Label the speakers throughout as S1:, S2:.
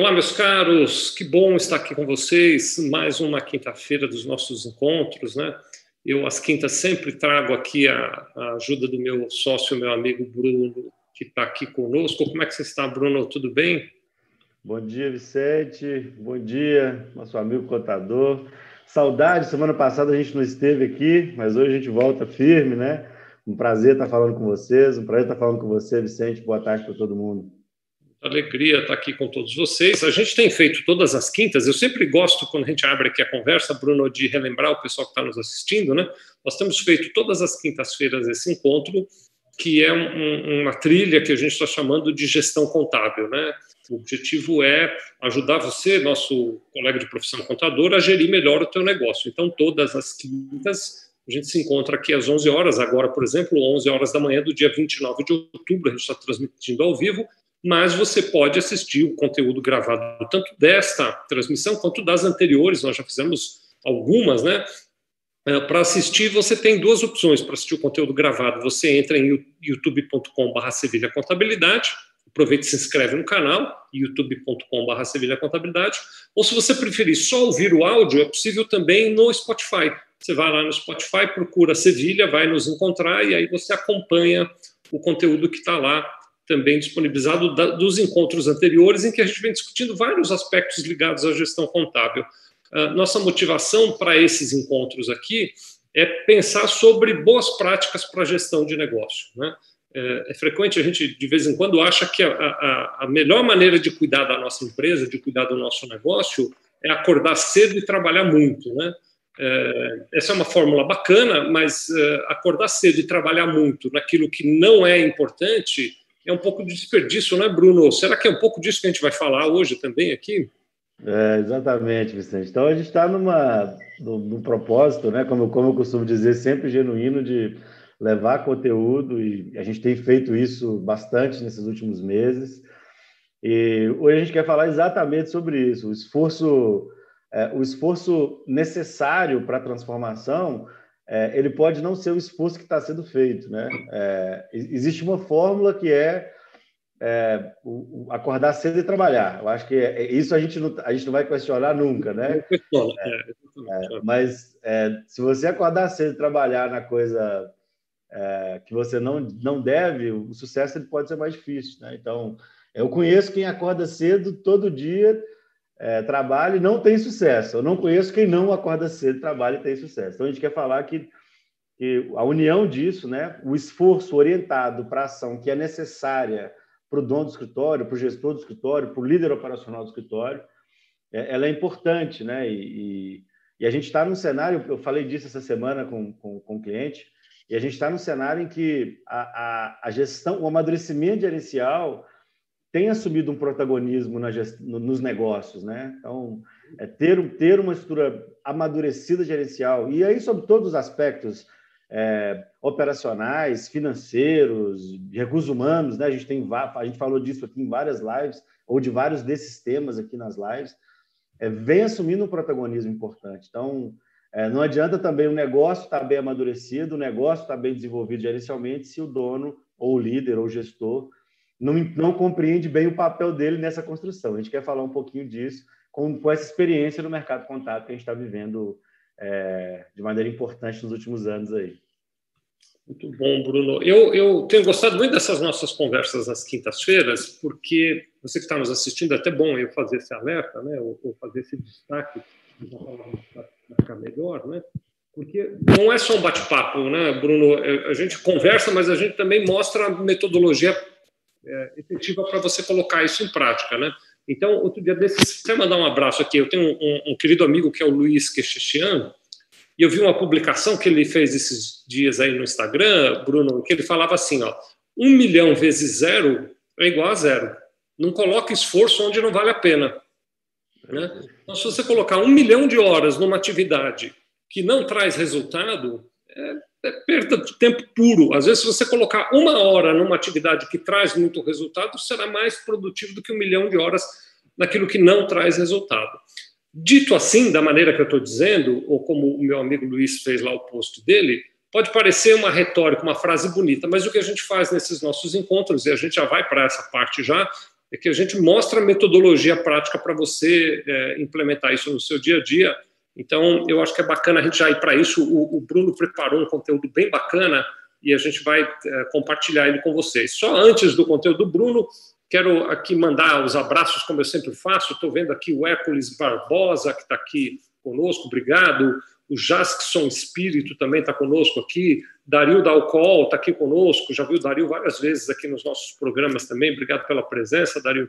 S1: Olá, meus caros, que bom estar aqui com vocês. Mais uma quinta-feira dos nossos encontros, né? Eu, às quintas, sempre trago aqui a, a ajuda do meu sócio, meu amigo Bruno, que está aqui conosco. Como é que você está, Bruno? Tudo bem?
S2: Bom dia, Vicente. Bom dia, nosso amigo contador. Saudade, semana passada a gente não esteve aqui, mas hoje a gente volta firme, né? Um prazer estar falando com vocês, um prazer estar falando com você, Vicente. Boa tarde para todo mundo
S1: alegria estar aqui com todos vocês. A gente tem feito todas as quintas, eu sempre gosto, quando a gente abre aqui a conversa, Bruno, de relembrar o pessoal que está nos assistindo, né? Nós temos feito todas as quintas-feiras esse encontro, que é um, uma trilha que a gente está chamando de gestão contábil, né? O objetivo é ajudar você, nosso colega de profissão contador, a gerir melhor o teu negócio. Então, todas as quintas, a gente se encontra aqui às 11 horas, agora, por exemplo, 11 horas da manhã do dia 29 de outubro, a gente está transmitindo ao vivo, mas você pode assistir o conteúdo gravado tanto desta transmissão quanto das anteriores, nós já fizemos algumas, né? É, para assistir, você tem duas opções para assistir o conteúdo gravado. Você entra em youtube.com.br Sevilha Contabilidade, aproveita e se inscreve no canal, youtube.com.br Sevilha Contabilidade, ou se você preferir só ouvir o áudio, é possível também no Spotify. Você vai lá no Spotify, procura Sevilha, vai nos encontrar e aí você acompanha o conteúdo que está lá também disponibilizado da, dos encontros anteriores, em que a gente vem discutindo vários aspectos ligados à gestão contábil. Uh, nossa motivação para esses encontros aqui é pensar sobre boas práticas para gestão de negócio. Né? É, é, frequente a gente, de vez em quando, acha que a, a, a melhor maneira de cuidar da nossa empresa, de cuidar do nosso negócio, é acordar cedo e trabalhar muito. Né? É, essa é uma fórmula bacana, mas é, acordar cedo e trabalhar muito naquilo que não é importante é um pouco de desperdício, não é, Bruno? Será que é um pouco disso que a gente vai falar hoje também aqui?
S2: É, exatamente, Vicente. Então a gente está numa num, propósito, né? Como, como eu costumo dizer, sempre genuíno de levar conteúdo e a gente tem feito isso bastante nesses últimos meses. E hoje a gente quer falar exatamente sobre isso, o esforço, é, o esforço necessário para a transformação é, ele pode não ser o esforço que está sendo feito. Né? É, existe uma fórmula que é, é o, o acordar cedo e trabalhar. Eu acho que é, é, isso a gente, não, a gente não vai questionar nunca, né? É, mas se você acordar cedo e trabalhar na coisa que você não, não deve, o sucesso ele pode ser mais difícil. Né? Então, eu conheço quem acorda cedo todo dia é, trabalha e não tem sucesso. Eu não conheço quem não acorda cedo, trabalha e tem sucesso. Então a gente quer falar que, que a união disso, né, o esforço orientado para a ação que é necessária para o dono do escritório, para o gestor do escritório, para o líder operacional do escritório, é, ela é importante, né? E, e, e a gente está num cenário, eu falei disso essa semana com, com, com o cliente, e a gente está num cenário em que a, a, a gestão, o amadurecimento gerencial tem assumido um protagonismo gest... nos negócios, né? Então, é ter, ter uma estrutura amadurecida gerencial, e aí sobre todos os aspectos é, operacionais, financeiros, recursos humanos, né? A gente, tem, a gente falou disso aqui em várias lives, ou de vários desses temas aqui nas lives, é, vem assumindo um protagonismo importante. Então, é, não adianta também o negócio estar tá bem amadurecido, o negócio estar tá bem desenvolvido gerencialmente, se o dono, ou o líder, ou o gestor, não, não compreende bem o papel dele nessa construção. A gente quer falar um pouquinho disso com, com essa experiência no mercado contábil que a gente está vivendo é, de maneira importante nos últimos anos aí.
S1: Muito bom, Bruno. Eu, eu tenho gostado muito dessas nossas conversas às quintas-feiras, porque você que está nos assistindo, é até bom eu fazer esse alerta, né, ou, ou fazer esse destaque, para ficar melhor, né? Porque não é só um bate-papo, né, Bruno? É, a gente conversa, mas a gente também mostra a metodologia é, efetiva para você colocar isso em prática, né? Então, outro dia desses, quero mandar um abraço aqui. Eu tenho um, um querido amigo que é o Luiz Quechechiano, e eu vi uma publicação que ele fez esses dias aí no Instagram, Bruno, que ele falava assim: ó, um milhão vezes zero é igual a zero. Não coloque esforço onde não vale a pena. Né? Então, se você colocar um milhão de horas numa atividade que não traz resultado, é, é perda de tempo puro. Às vezes, se você colocar uma hora numa atividade que traz muito resultado, será mais produtivo do que um milhão de horas naquilo que não traz resultado. Dito assim, da maneira que eu estou dizendo, ou como o meu amigo Luiz fez lá o post dele, pode parecer uma retórica, uma frase bonita, mas o que a gente faz nesses nossos encontros, e a gente já vai para essa parte já, é que a gente mostra a metodologia prática para você é, implementar isso no seu dia a dia. Então, eu acho que é bacana a gente já ir para isso. O, o, Bruno preparou um conteúdo bem bacana e a gente vai é, compartilhar ele com vocês. Só antes do conteúdo do Bruno, quero aqui mandar os abraços, como eu sempre faço. Estou vendo aqui o Hércules Barbosa, que está aqui conosco, obrigado. O Jaskson Espírito também está conosco aqui. Dario Dalcol está aqui conosco. Já viu o Dario várias vezes aqui nos nossos programas também. Obrigado pela presença, Dario.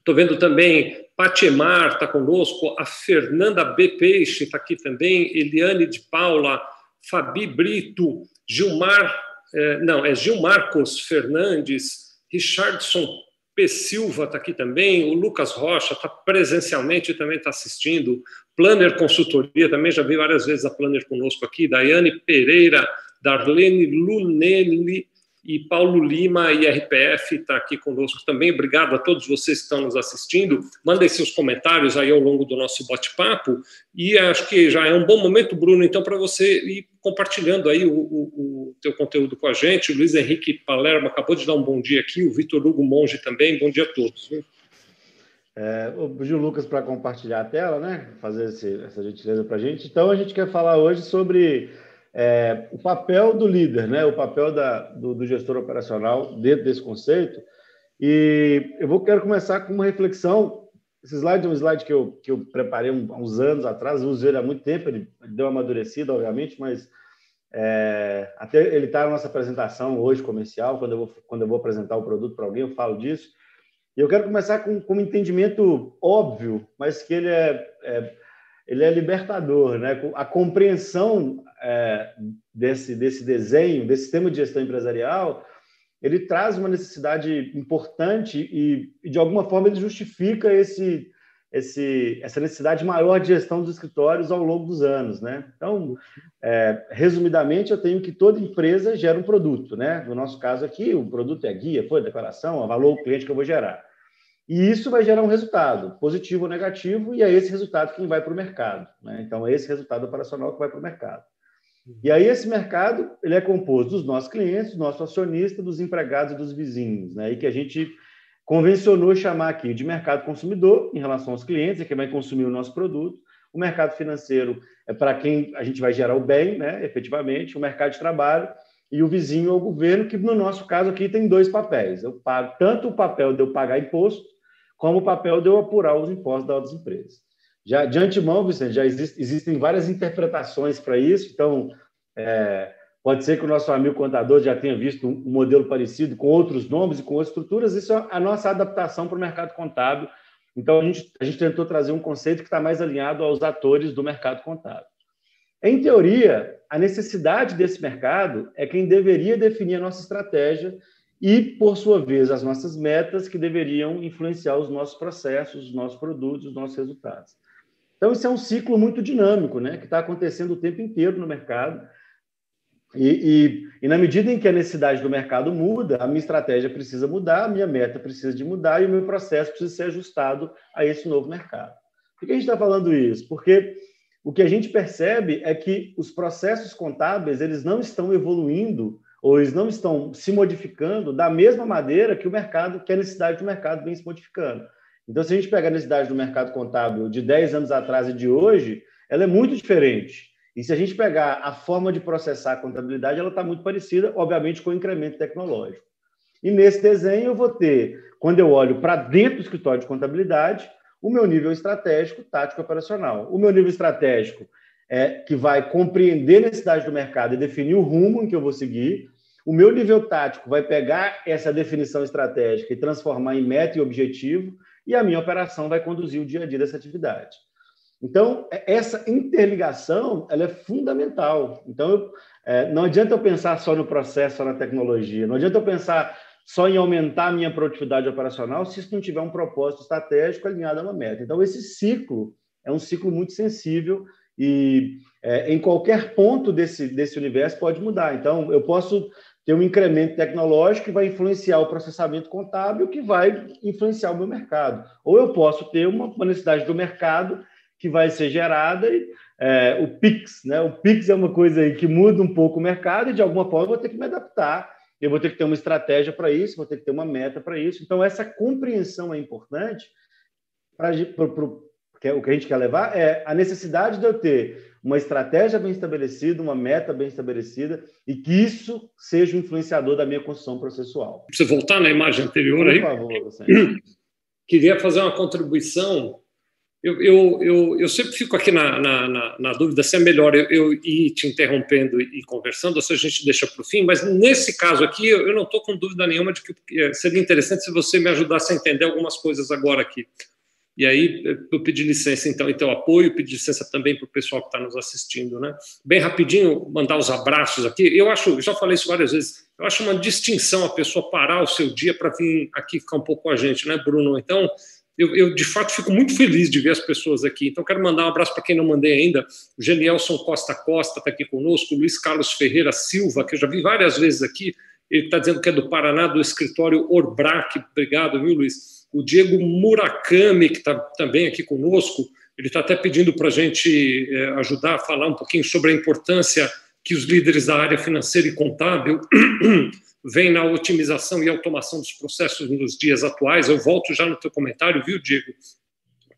S1: Estou vendo também Patiemar está conosco, a Fernanda B. Peixe está aqui também, Eliane de Paula, Fabi Brito, Gilmar, eh, não, é Gilmarcos Fernandes, Richardson P. Silva está aqui também, o Lucas Rocha está presencialmente também está assistindo, Planner Consultoria, também já vi várias vezes a Planner conosco aqui, Daiane Pereira, Darlene Lunelli e Paulo Lima, IRPF, está aqui conosco também. Obrigado a todos vocês que estão nos assistindo. Mandem seus comentários aí ao longo do nosso bate-papo. E acho que já é um bom momento, Bruno, então, para você ir compartilhando aí o, o, o teu conteúdo com a gente. O Luiz Henrique Palermo acabou de dar um bom dia aqui, o Vitor Hugo Monge também. Bom dia a todos. Viu?
S2: É, Lucas para compartilhar a tela, né? Fazer esse, essa gentileza para a gente. Então, a gente quer falar hoje sobre é, o papel do líder, né? O papel da, do, do, gestor operacional dentro desse conceito. E eu vou quero começar com uma reflexão. Esse slide é um slide que eu, que eu preparei há uns anos atrás, uso ele há muito tempo, ele deu uma amadurecida, obviamente, mas é, até ele está na nossa apresentação hoje comercial, quando eu vou, quando eu vou apresentar o produto para alguém, eu falo disso. E eu quero começar com, com um entendimento óbvio, mas que ele é, é, ele é libertador, né? A compreensão é, desse, desse desenho, desse sistema de gestão empresarial, ele traz uma necessidade importante e, e de alguma forma, ele justifica esse, esse, essa necessidade maior de gestão dos escritórios ao longo dos anos, né? Então, é, resumidamente, eu tenho que toda empresa gera um produto, né? No nosso caso aqui, o produto é guia, foi declaração, a valor o cliente que eu vou gerar. E isso vai gerar um resultado, positivo ou negativo, e é esse resultado que vai para o mercado. Né? Então, é esse resultado operacional que vai para o mercado. E aí, esse mercado ele é composto dos nossos clientes, dos nossos acionistas, dos empregados e dos vizinhos, né? e que a gente convencionou chamar aqui de mercado consumidor, em relação aos clientes, é quem vai consumir o nosso produto. O mercado financeiro é para quem a gente vai gerar o bem, né, efetivamente. O mercado de trabalho e o vizinho é o governo, que no nosso caso aqui tem dois papéis. Eu pago tanto o papel de eu pagar imposto, como o papel de eu apurar os impostos das empresas. Já de antemão, Vicente, já existe, existem várias interpretações para isso, então é, Pode ser que o nosso amigo contador já tenha visto um modelo parecido com outros nomes e com outras estruturas. Isso é a nossa adaptação para o mercado contábil. Então, a gente, a gente tentou trazer um conceito que está mais alinhado aos atores do mercado contábil. Em teoria, a necessidade desse mercado é quem deveria definir a nossa estratégia e, por sua vez, as nossas metas que deveriam influenciar os nossos processos, os nossos produtos, os nossos resultados. Então, isso é um ciclo muito dinâmico, né, que está acontecendo o tempo inteiro no mercado e, e, e, na medida em que a necessidade do mercado muda, a minha estratégia precisa mudar, a minha meta precisa de mudar e o meu processo precisa ser ajustado a esse novo mercado. Por que a gente está falando isso? Porque o que a gente percebe é que os processos contábeis eles não estão evoluindo ou eles não estão se modificando da mesma maneira que o mercado, que a necessidade do mercado vem se modificando. Então, se a gente pegar a necessidade do mercado contábil de 10 anos atrás e de hoje, ela é muito diferente. E se a gente pegar a forma de processar a contabilidade, ela está muito parecida, obviamente, com o incremento tecnológico. E nesse desenho eu vou ter, quando eu olho para dentro do escritório de contabilidade, o meu nível estratégico, tático operacional. O meu nível estratégico é que vai compreender a necessidade do mercado e definir o rumo em que eu vou seguir. O meu nível tático vai pegar essa definição estratégica e transformar em meta e objetivo, e a minha operação vai conduzir o dia a dia dessa atividade. Então, é, essa interligação ela é fundamental. Então, é, não adianta eu pensar só no processo, só na tecnologia, não adianta eu pensar só em aumentar a minha produtividade operacional se isso não tiver um propósito estratégico alinhado a uma meta. Então, esse ciclo é um ciclo muito sensível e é, em qualquer ponto desse, desse universo pode mudar. Então, eu posso ter um incremento tecnológico que vai influenciar o processamento contábil, que vai influenciar o meu mercado. Ou eu posso ter uma necessidade do mercado que vai ser gerada e é, o Pix, né? O Pix é uma coisa aí que muda um pouco o mercado e de alguma forma eu vou ter que me adaptar eu vou ter que ter uma estratégia para isso, vou ter que ter uma meta para isso. Então, essa compreensão é importante para é o que a gente quer levar é a necessidade de eu ter uma estratégia bem estabelecida, uma meta bem estabelecida e que isso seja o influenciador da minha construção processual.
S1: Você voltar na imagem anterior
S2: Por
S1: aí?
S2: favor,
S1: Queria fazer uma contribuição eu, eu, eu, eu, sempre fico aqui na, na, na, na, dúvida se é melhor eu, eu ir te interrompendo e conversando ou se a gente deixa para o fim, mas nesse caso aqui eu, eu não estou com dúvida nenhuma de que é, seria interessante se você me ajudasse a entender algumas coisas agora aqui. E aí eu pedi licença, então, então apoio, pedi licença também para o pessoal que está nos assistindo. Né? Bem rapidinho, mandar os abraços aqui. Eu acho, já falei isso várias vezes, eu acho uma distinção a pessoa parar o seu dia para vir aqui ficar um pouco com a gente, né, Bruno? Então, eu, eu, de fato fico muito feliz de ver as pessoas aqui. Então, quero mandar um abraço para quem não mandei ainda. O Genielson Costa Costa está aqui conosco, Luiz Carlos Ferreira Silva, que eu já vi várias vezes aqui. Ele está dizendo que é do Paraná, do escritório Orbrac. Obrigado, viu, Luiz? O Diego Murakami, que está também aqui conosco, ele está até pedindo para a gente é, ajudar a falar um pouquinho sobre a importância que os líderes da área financeira e contábil vem na otimização e automação dos processos nos dias atuais. Eu volto já no teu comentário, viu, Diego?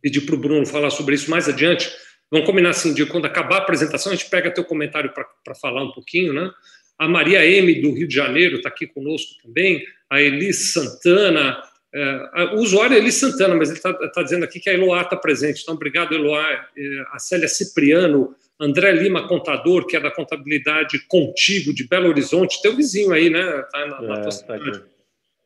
S1: Pedir para o Bruno falar sobre isso mais adiante. Vamos combinar assim, Diego, quando acabar a apresentação, a gente pega teu comentário para falar um pouquinho, né? A Maria M, do Rio de Janeiro, está aqui conosco também. A Elis Santana, é, o usuário é Elis Santana, mas ele está tá dizendo aqui que a Eloá está presente. Então, obrigado, Eloá. É, a Célia Cipriano, André Lima, contador, que é da contabilidade contigo de Belo Horizonte, teu vizinho aí, né? Tá na, na é, tá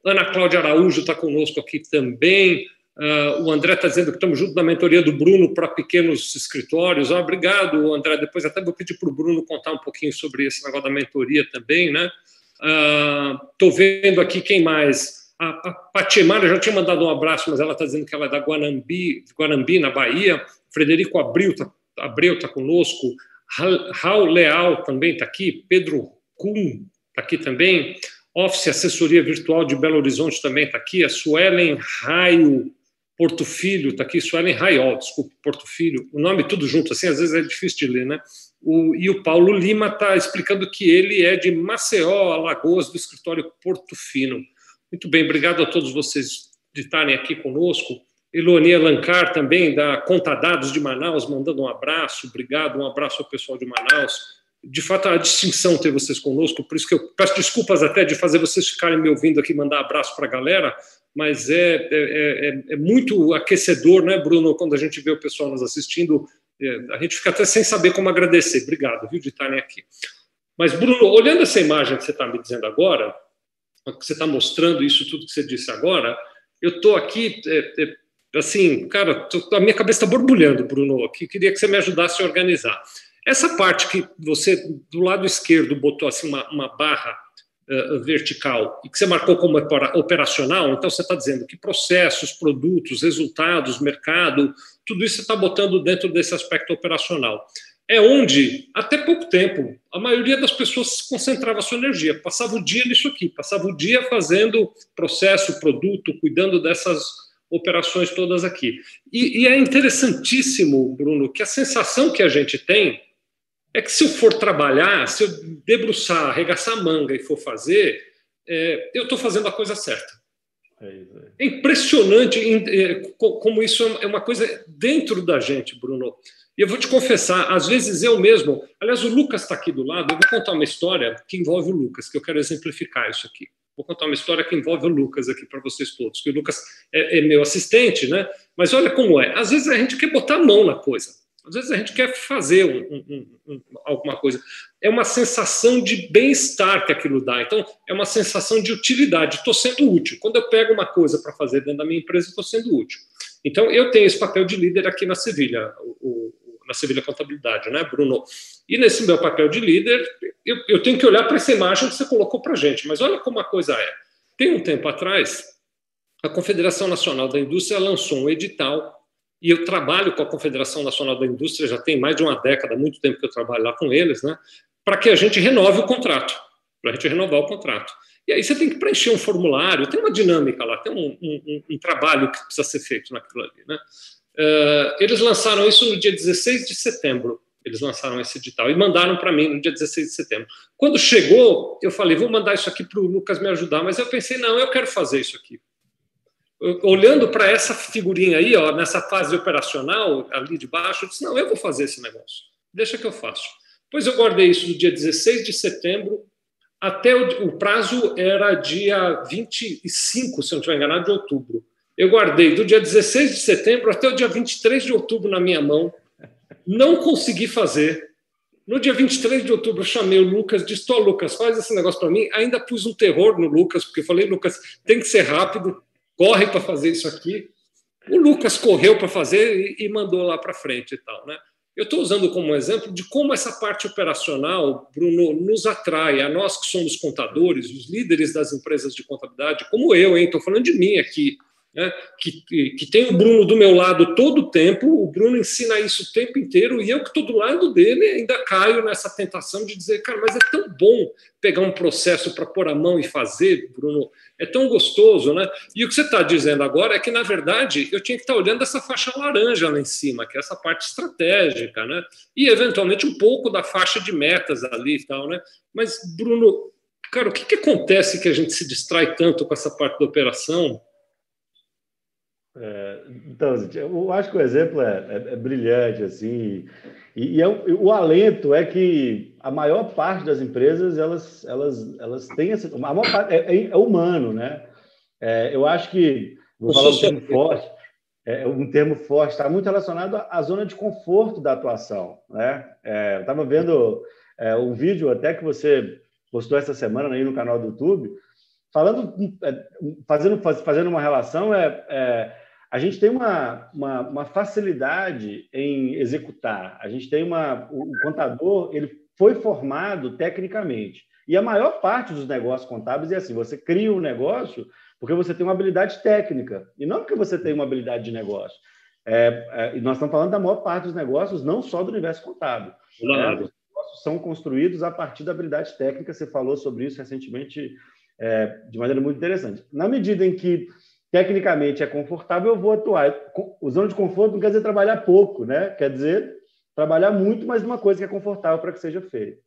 S1: Ana Cláudia Araújo está conosco aqui também. Uh, o André está dizendo que estamos junto na mentoria do Bruno para pequenos escritórios. Ah, obrigado, André. Depois até vou pedir para o Bruno contar um pouquinho sobre esse negócio da mentoria também, né? Estou uh, vendo aqui quem mais. A, a Patimara já tinha mandado um abraço, mas ela está dizendo que ela é da Guanambi, Guanambi na Bahia. Frederico está Abreu está conosco, Raul Leal também está aqui, Pedro Kuhn está aqui também, Office Assessoria Virtual de Belo Horizonte também está aqui, a Suelen Raio Porto Filho está aqui, Suelen Raiol, desculpe, Porto Filho, o nome tudo junto, assim, às vezes é difícil de ler, né? O, e o Paulo Lima está explicando que ele é de Maceió, Alagoas, do escritório Porto Fino. Muito bem, obrigado a todos vocês de estarem aqui conosco. Eloni Alancar também, da Conta Dados de Manaus, mandando um abraço, obrigado, um abraço ao pessoal de Manaus. De fato, é a distinção ter vocês conosco, por isso que eu peço desculpas até de fazer vocês ficarem me ouvindo aqui, mandar abraço para a galera, mas é, é, é, é, muito aquecedor, né, Bruno, quando a gente vê o pessoal nos assistindo, é, a gente fica até sem saber como agradecer. Obrigado, viu, de estarem aqui. Mas, Bruno, olhando essa imagem que você está me dizendo agora, que você está mostrando isso tudo que você disse agora, eu estou aqui é, é, assim, cara, a minha cabeça está borbulhando, Bruno, que queria que você me ajudasse a organizar. Essa parte que você, do lado esquerdo, botou assim uma, uma barra uh, vertical e que você marcou como operacional, então você está dizendo que processos, produtos, resultados, mercado, tudo isso você está botando dentro desse aspecto operacional. É onde, até pouco tempo, a maioria das pessoas concentrava sua energia, passava o dia nisso aqui, passava o dia fazendo processo, produto, cuidando dessas operações todas aqui. E, e, é interessantíssimo, Bruno, que a sensação que a gente tem é que se eu for trabalhar, se eu debruçar, arregaçar a manga e for fazer, é, eu estou fazendo a coisa certa. É, é impressionante é, como isso é uma coisa dentro da gente, Bruno. E eu vou te confessar, às vezes eu mesmo. Aliás, o Lucas está aqui do lado, eu vou contar uma história que envolve o Lucas, que eu quero exemplificar isso aqui. Vou contar uma história que envolve o Lucas aqui para vocês todos, que o Lucas é, é, meu assistente, né? Mas olha como é. Às vezes a gente quer botar a mão na coisa. Às vezes a gente quer fazer um, um, um, alguma coisa. É uma sensação de bem-estar que aquilo dá. Então, é uma sensação de utilidade. Estou sendo útil. Quando eu pego uma coisa para fazer dentro da minha empresa, estou sendo útil. Então, eu tenho esse papel de líder aqui na Sevilha, o, o, na Sevilha Contabilidade, né, Bruno? E nesse meu papel de líder, eu, eu tenho que olhar para essa imagem que você colocou para gente. Mas olha como a coisa é. Tem um tempo atrás, a Confederação Nacional da Indústria lançou um edital, e eu trabalho com a Confederação Nacional da Indústria já tem mais de uma década, muito tempo que eu trabalho lá com eles, né, para que a gente renove o contrato, para a gente renovar o contrato. E aí você tem que preencher um formulário, tem uma dinâmica lá, tem um, um, um trabalho que precisa ser feito naquilo ali. Né? Uh, eles lançaram isso no dia 16 de setembro Eles lançaram esse edital e mandaram para mim no dia 16 de setembro. Quando chegou, eu falei, vou mandar isso aqui para o Lucas me ajudar, mas eu pensei, não, eu quero fazer isso aqui. Olhando para essa figurinha aí, ó, nessa fase operacional, ali de baixo, eu disse, não, eu vou fazer esse negócio. Deixa que eu faço. Pois eu guardei isso do dia 16 de setembro até o, o prazo era dia 25, se não estiver enganado, de outubro. Eu guardei do dia 16 de setembro até o dia 23 de outubro na minha mão. Não consegui fazer. No dia 23 de outubro, eu chamei o Lucas, disse: Tô, Lucas, faz esse negócio para mim. Ainda pus um terror no Lucas, porque eu falei: Lucas, tem que ser rápido, corre para fazer isso aqui. O Lucas correu para fazer e, mandou lá para frente e tal, né? Eu estou usando como exemplo de como essa parte operacional, Bruno, nos atrai, a nós que somos contadores, os líderes das empresas de contabilidade, como eu, estou falando de mim aqui, né, que, que tem o Bruno do meu lado todo o tempo, o Bruno ensina isso o tempo inteiro, e eu que estou do lado dele ainda caio nessa tentação de dizer, cara, mas é tão bom pegar um processo para pôr a mão e fazer, Bruno, é tão gostoso, né? E o que você está dizendo agora é que, na verdade, eu tinha que estar tá olhando essa faixa laranja lá em cima, que é essa parte estratégica, né? E, eventualmente, um pouco da faixa de metas ali e tal, né? Mas, Bruno, cara, o que, que acontece que a gente se distrai tanto com essa parte da operação?
S2: É, então, eu acho que o exemplo é, é, é brilhante, assim, e, e é, o alento é que a maior parte das empresas, elas, elas, elas têm essa... A maior parte é, é, é humano, né? É, eu acho que, vou falar um termo forte, é, um termo forte, está muito relacionado à, zona de conforto da atuação, né? eu estava vendo um vídeo até que você postou essa semana aí no canal do YouTube, falando, fazendo, fazendo uma relação, é a gente tem uma, uma, uma, facilidade em executar. A gente tem uma. O contador ele foi formado tecnicamente. E a maior parte dos negócios contábeis é assim: você cria um negócio porque você tem uma habilidade técnica, e não porque você tem uma habilidade de negócio. É, é, e nós estamos falando da maior parte dos negócios, não só do universo contábil. É, os negócios são construídos a partir da habilidade técnica. Você falou sobre isso recentemente é, de maneira muito interessante. Na medida em que tecnicamente é confortável, eu vou atuar. O zona de conforto não quer dizer trabalhar pouco, né? Quer dizer trabalhar muito, mas numa coisa que é confortável para que seja feita.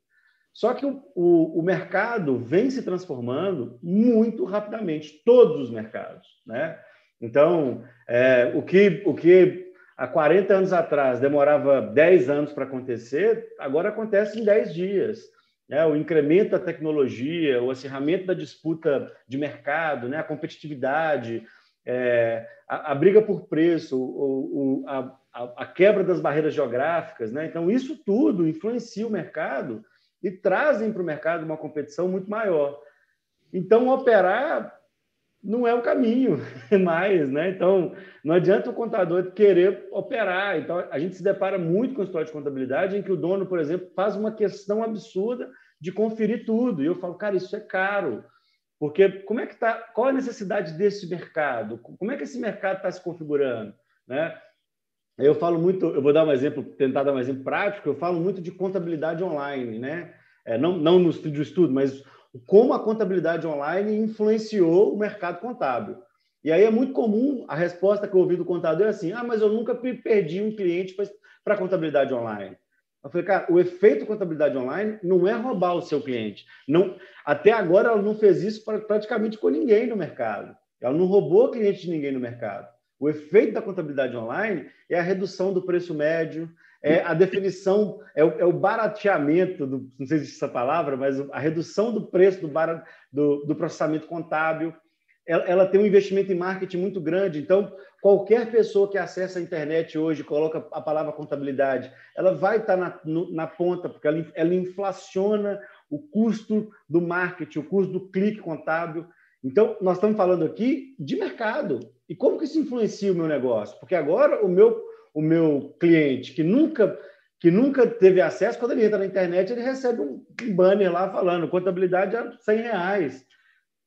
S2: Só que o, o, o, mercado vem se transformando muito rapidamente, todos os mercados, né? Então, é, o, que, o que há 40 anos atrás demorava 10 anos para acontecer, agora acontece em 10 dias. Né? O incremento da tecnologia, o acirramento da disputa de mercado, né? a competitividade, é, a, a, briga por preço, o, o, a, a, quebra das barreiras geográficas. Né? Então, isso tudo influencia o mercado e trazem para o mercado uma competição muito maior. Então, operar não é o caminho mais, né? Então, não adianta o contador querer operar. Então, a gente se depara muito com história de contabilidade em que o dono, por exemplo, faz uma questão absurda de conferir tudo. E eu falo, cara, isso é caro. Porque como é que tá? Qual a necessidade desse mercado? Como é que esse mercado está se configurando, né? Eu falo muito, eu vou dar um exemplo, tentar dar um exemplo prático. Eu falo muito de contabilidade online, né? É, não, não no estudo, estudo, mas como a contabilidade online influenciou o mercado contábil. E aí é muito comum a resposta que eu ouvi do contador é assim: ah, mas eu nunca perdi um cliente para contabilidade online. Eu falei, cara, o efeito contabilidade online não é roubar o seu cliente. Não, até agora ela não fez isso pra, praticamente com ninguém no mercado. Ela não roubou cliente de ninguém no mercado. O efeito da contabilidade online é a redução do preço médio, é a definição, é o, é o barateamento, do, não sei se existe essa palavra, mas a redução do preço do, bar, do, do processamento contábil. Ela, ela, tem um investimento em marketing muito grande. Então, qualquer pessoa que acessa a internet hoje coloca a palavra contabilidade, ela vai estar na, no, na ponta, porque ela, ela inflaciona o custo do marketing, o custo do clique contábil. Então, nós estamos falando aqui de mercado. E como que isso influencia o meu negócio? Porque agora o meu o meu cliente que nunca que nunca teve acesso, quando ele entra na internet, ele recebe um banner lá falando contabilidade é 100 reais.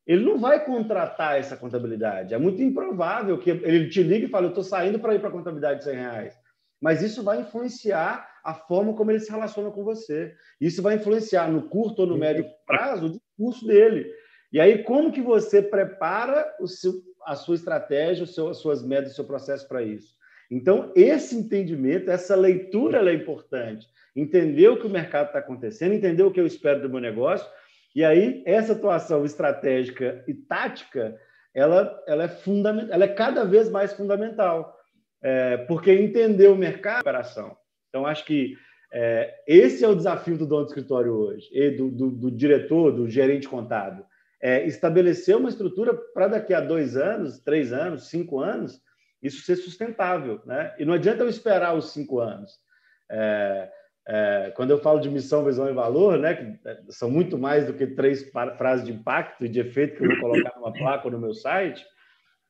S2: Ele não vai contratar essa contabilidade. É muito improvável que ele te ligue e fale, eu estou saindo para ir para a contabilidade de 100 reais. Mas isso vai influenciar a forma como ele se relaciona com você. Isso vai influenciar no curto ou no médio prazo o discurso dele. E aí, como que você prepara o seu, a sua estratégia, o seu, as suas metas, o seu processo para isso? Então, esse entendimento, essa leitura é importante. Entender o que o mercado está acontecendo, entender o que eu espero do meu negócio, e aí essa atuação estratégica e tática, ela, ela é ela é cada vez mais fundamental, é, porque entender o mercado é operação. Então, acho que é, esse é o desafio do dono do escritório hoje, e do, do, do diretor, do gerente contábil. É estabelecer uma estrutura para daqui a dois anos, três anos, cinco anos, isso ser sustentável. Né? E não adianta eu esperar os cinco anos. É, é, quando eu falo de missão, visão e valor, né, que é, são muito mais do que três frases de impacto e de efeito que eu vou colocar numa placa ou no meu site,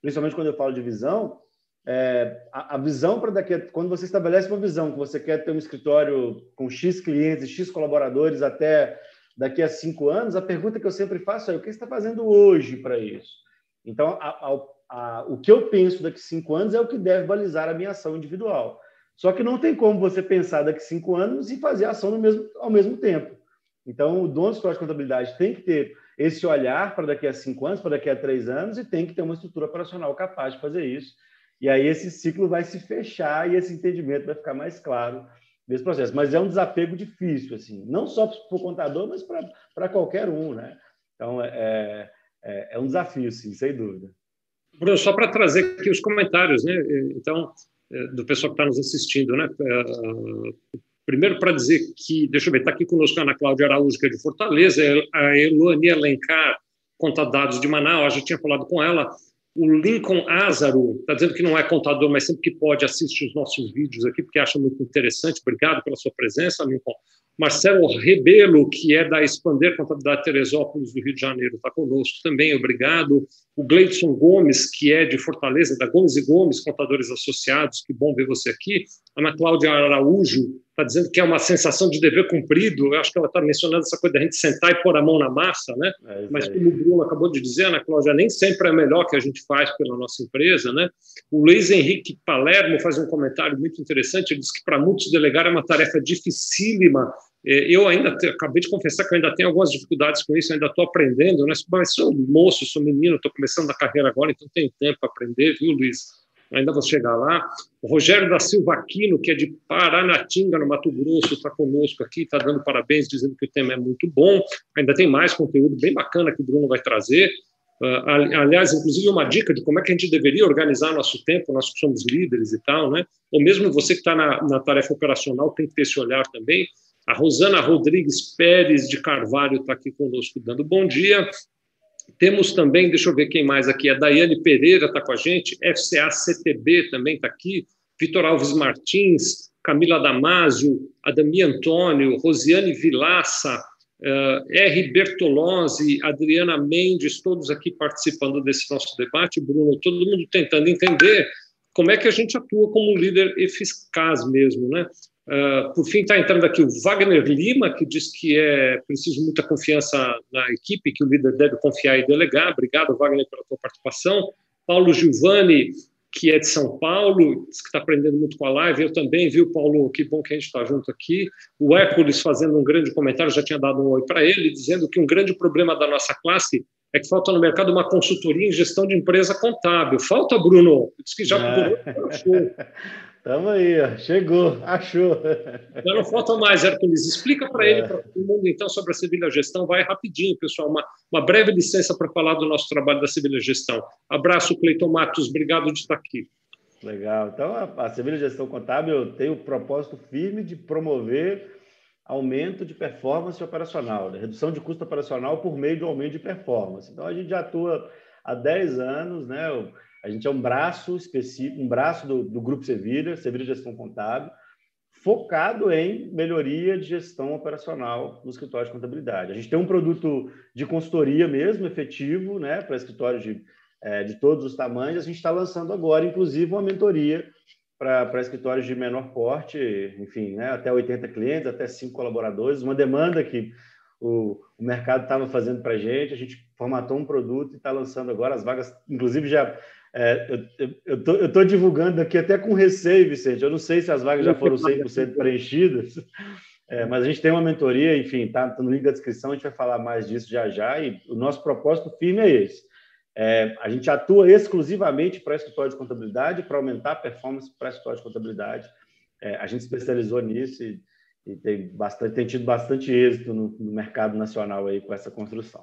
S2: principalmente quando eu falo de visão, é, a, a, visão para daqui a, quando você estabelece uma visão que você quer ter um escritório com X clientes, X colaboradores até daqui a cinco anos, a pergunta que eu sempre faço é o que você está fazendo hoje para isso? Então, a, a, o que eu penso daqui a cinco anos é o que deve balizar a minha ação individual. Só que não tem como você pensar daqui cinco anos e fazer ação no mesmo, ao mesmo tempo. Então, o dono do escritório de contabilidade tem que ter esse olhar para daqui a cinco anos, para daqui a três anos, e tem que ter uma estrutura operacional capaz de fazer isso. E aí esse ciclo vai se fechar e esse entendimento vai ficar mais claro nesse processo. Mas é um desapego difícil, assim, não só para o contador, mas para qualquer um, né? Então, é, é, é um desafio, sim, sem dúvida.
S1: Bruno, só para trazer aqui os comentários, né? Então, do pessoal que está nos assistindo, né? É, primeiro, para dizer que, deixa eu ver, está aqui conosco a Ana Cláudia Araújo, que é de Fortaleza, a Eloane Alencar, conta dados de Manaus, já tinha falado com ela. O Lincoln Ázaro está dizendo que não é contador, mas sempre que pode assiste os nossos vídeos aqui, porque acha muito interessante. Obrigado pela sua presença, Lincoln. Marcelo Rebelo, que é da Expander Contabilidade Teresópolis, do Rio de Janeiro, está conosco também, obrigado. O Gleidson Gomes, que é de Fortaleza, da Gomes e Gomes, Contadores Associados, que bom ver você aqui. Ana Cláudia Araújo está dizendo que é uma sensação de dever cumprido. Eu acho que ela está mencionando essa coisa da gente sentar e pôr a mão na massa, né? É Mas como o Bruno acabou de dizer, Ana Cláudia, nem sempre é melhor que a gente faz pela nossa empresa, né? O Luiz Henrique Palermo faz um comentário muito interessante. Ele diz que para muitos delegar é uma tarefa dificílima. É, eu ainda te, acabei de confessar que eu ainda tenho algumas dificuldades com isso, ainda estou aprendendo, né? Mas sou moço, sou menino, estou começando a carreira agora, então tenho tempo para aprender, viu, Luiz? Ainda vou chegar lá. O Rogério da Silva Aquino, que é de Paranatinga, no Mato Grosso, está conosco aqui, está dando parabéns, dizendo que o tema é muito bom. Ainda tem mais conteúdo bem bacana que o Bruno vai trazer. Uh, aliás, inclusive uma dica de como é que a gente deveria organizar nosso tempo, nós que somos líderes e tal, né? Ou mesmo você que está na, na tarefa operacional tem que ter esse olhar também. A Rosana Rodrigues Pérez de Carvalho está aqui conosco dando bom dia. Temos também, deixa eu ver quem mais aqui, a Daiane Pereira está com a gente, FCA CTB também está aqui, Vitor Alves Martins, Camila Damasio, Adami Antônio, Rosiane Vilaça, uh, R. Bertolozzi, Adriana Mendes, todos aqui participando desse nosso debate, Bruno, todo mundo tentando entender como é que a gente atua como líder eficaz mesmo, né? Uh, por fim, está entrando aqui o Wagner Lima, que diz que é preciso muita confiança na equipe, que o líder deve confiar e delegar. Obrigado, Wagner, pela tua participação. Paulo Giovanni, que é de São Paulo, diz que está aprendendo muito com a live. Eu também, viu, Paulo? Que bom que a gente está junto aqui. O Hércules fazendo um grande comentário, já tinha dado um oi para ele, dizendo que um grande problema da nossa classe é que falta no mercado uma consultoria em gestão de empresa contábil. Falta, Bruno? Diz que já
S2: procurou. Estamos aí, ó. chegou, achou.
S1: Já não falta mais, Hércules. Explica para ele, é. para todo mundo, então, sobre a Sevilha Gestão. Vai rapidinho, pessoal. Uma, uma breve licença para falar do nosso trabalho da Sevilha Gestão. Abraço, Cleiton Matos. Obrigado de estar aqui.
S2: Legal. Então, a, a Sevilha Gestão Contábil tem o propósito firme de promover aumento de performance operacional, né? redução de custo operacional por meio do aumento de performance. Então, a gente já atua há 10 anos, né? A gente é um braço específico, um braço do, do Grupo Sevilha, Sevilha Gestão Contábil, focado em melhoria de gestão operacional no escritório de contabilidade. A gente tem um produto de consultoria mesmo, efetivo, né, para escritórios de, é, de todos os tamanhos. A gente está lançando agora, inclusive, uma mentoria para escritórios de menor porte, enfim, né, até 80 clientes, até 5 colaboradores, uma demanda que o, o mercado estava fazendo para a gente, a gente formatou um produto e está lançando agora, as vagas, inclusive já é, eu estou divulgando aqui até com receio, Vicente. Eu não sei se as vagas já foram 100% preenchidas, é, mas a gente tem uma mentoria, enfim, está tá no link da descrição, a gente vai falar mais disso já já. E o nosso propósito firme é esse: É, a gente atua exclusivamente para escritório de contabilidade, para aumentar a performance para escritório de contabilidade. É, a gente especializou nisso e, e, tem, bastante, tem tido bastante êxito no, no mercado nacional aí com essa construção.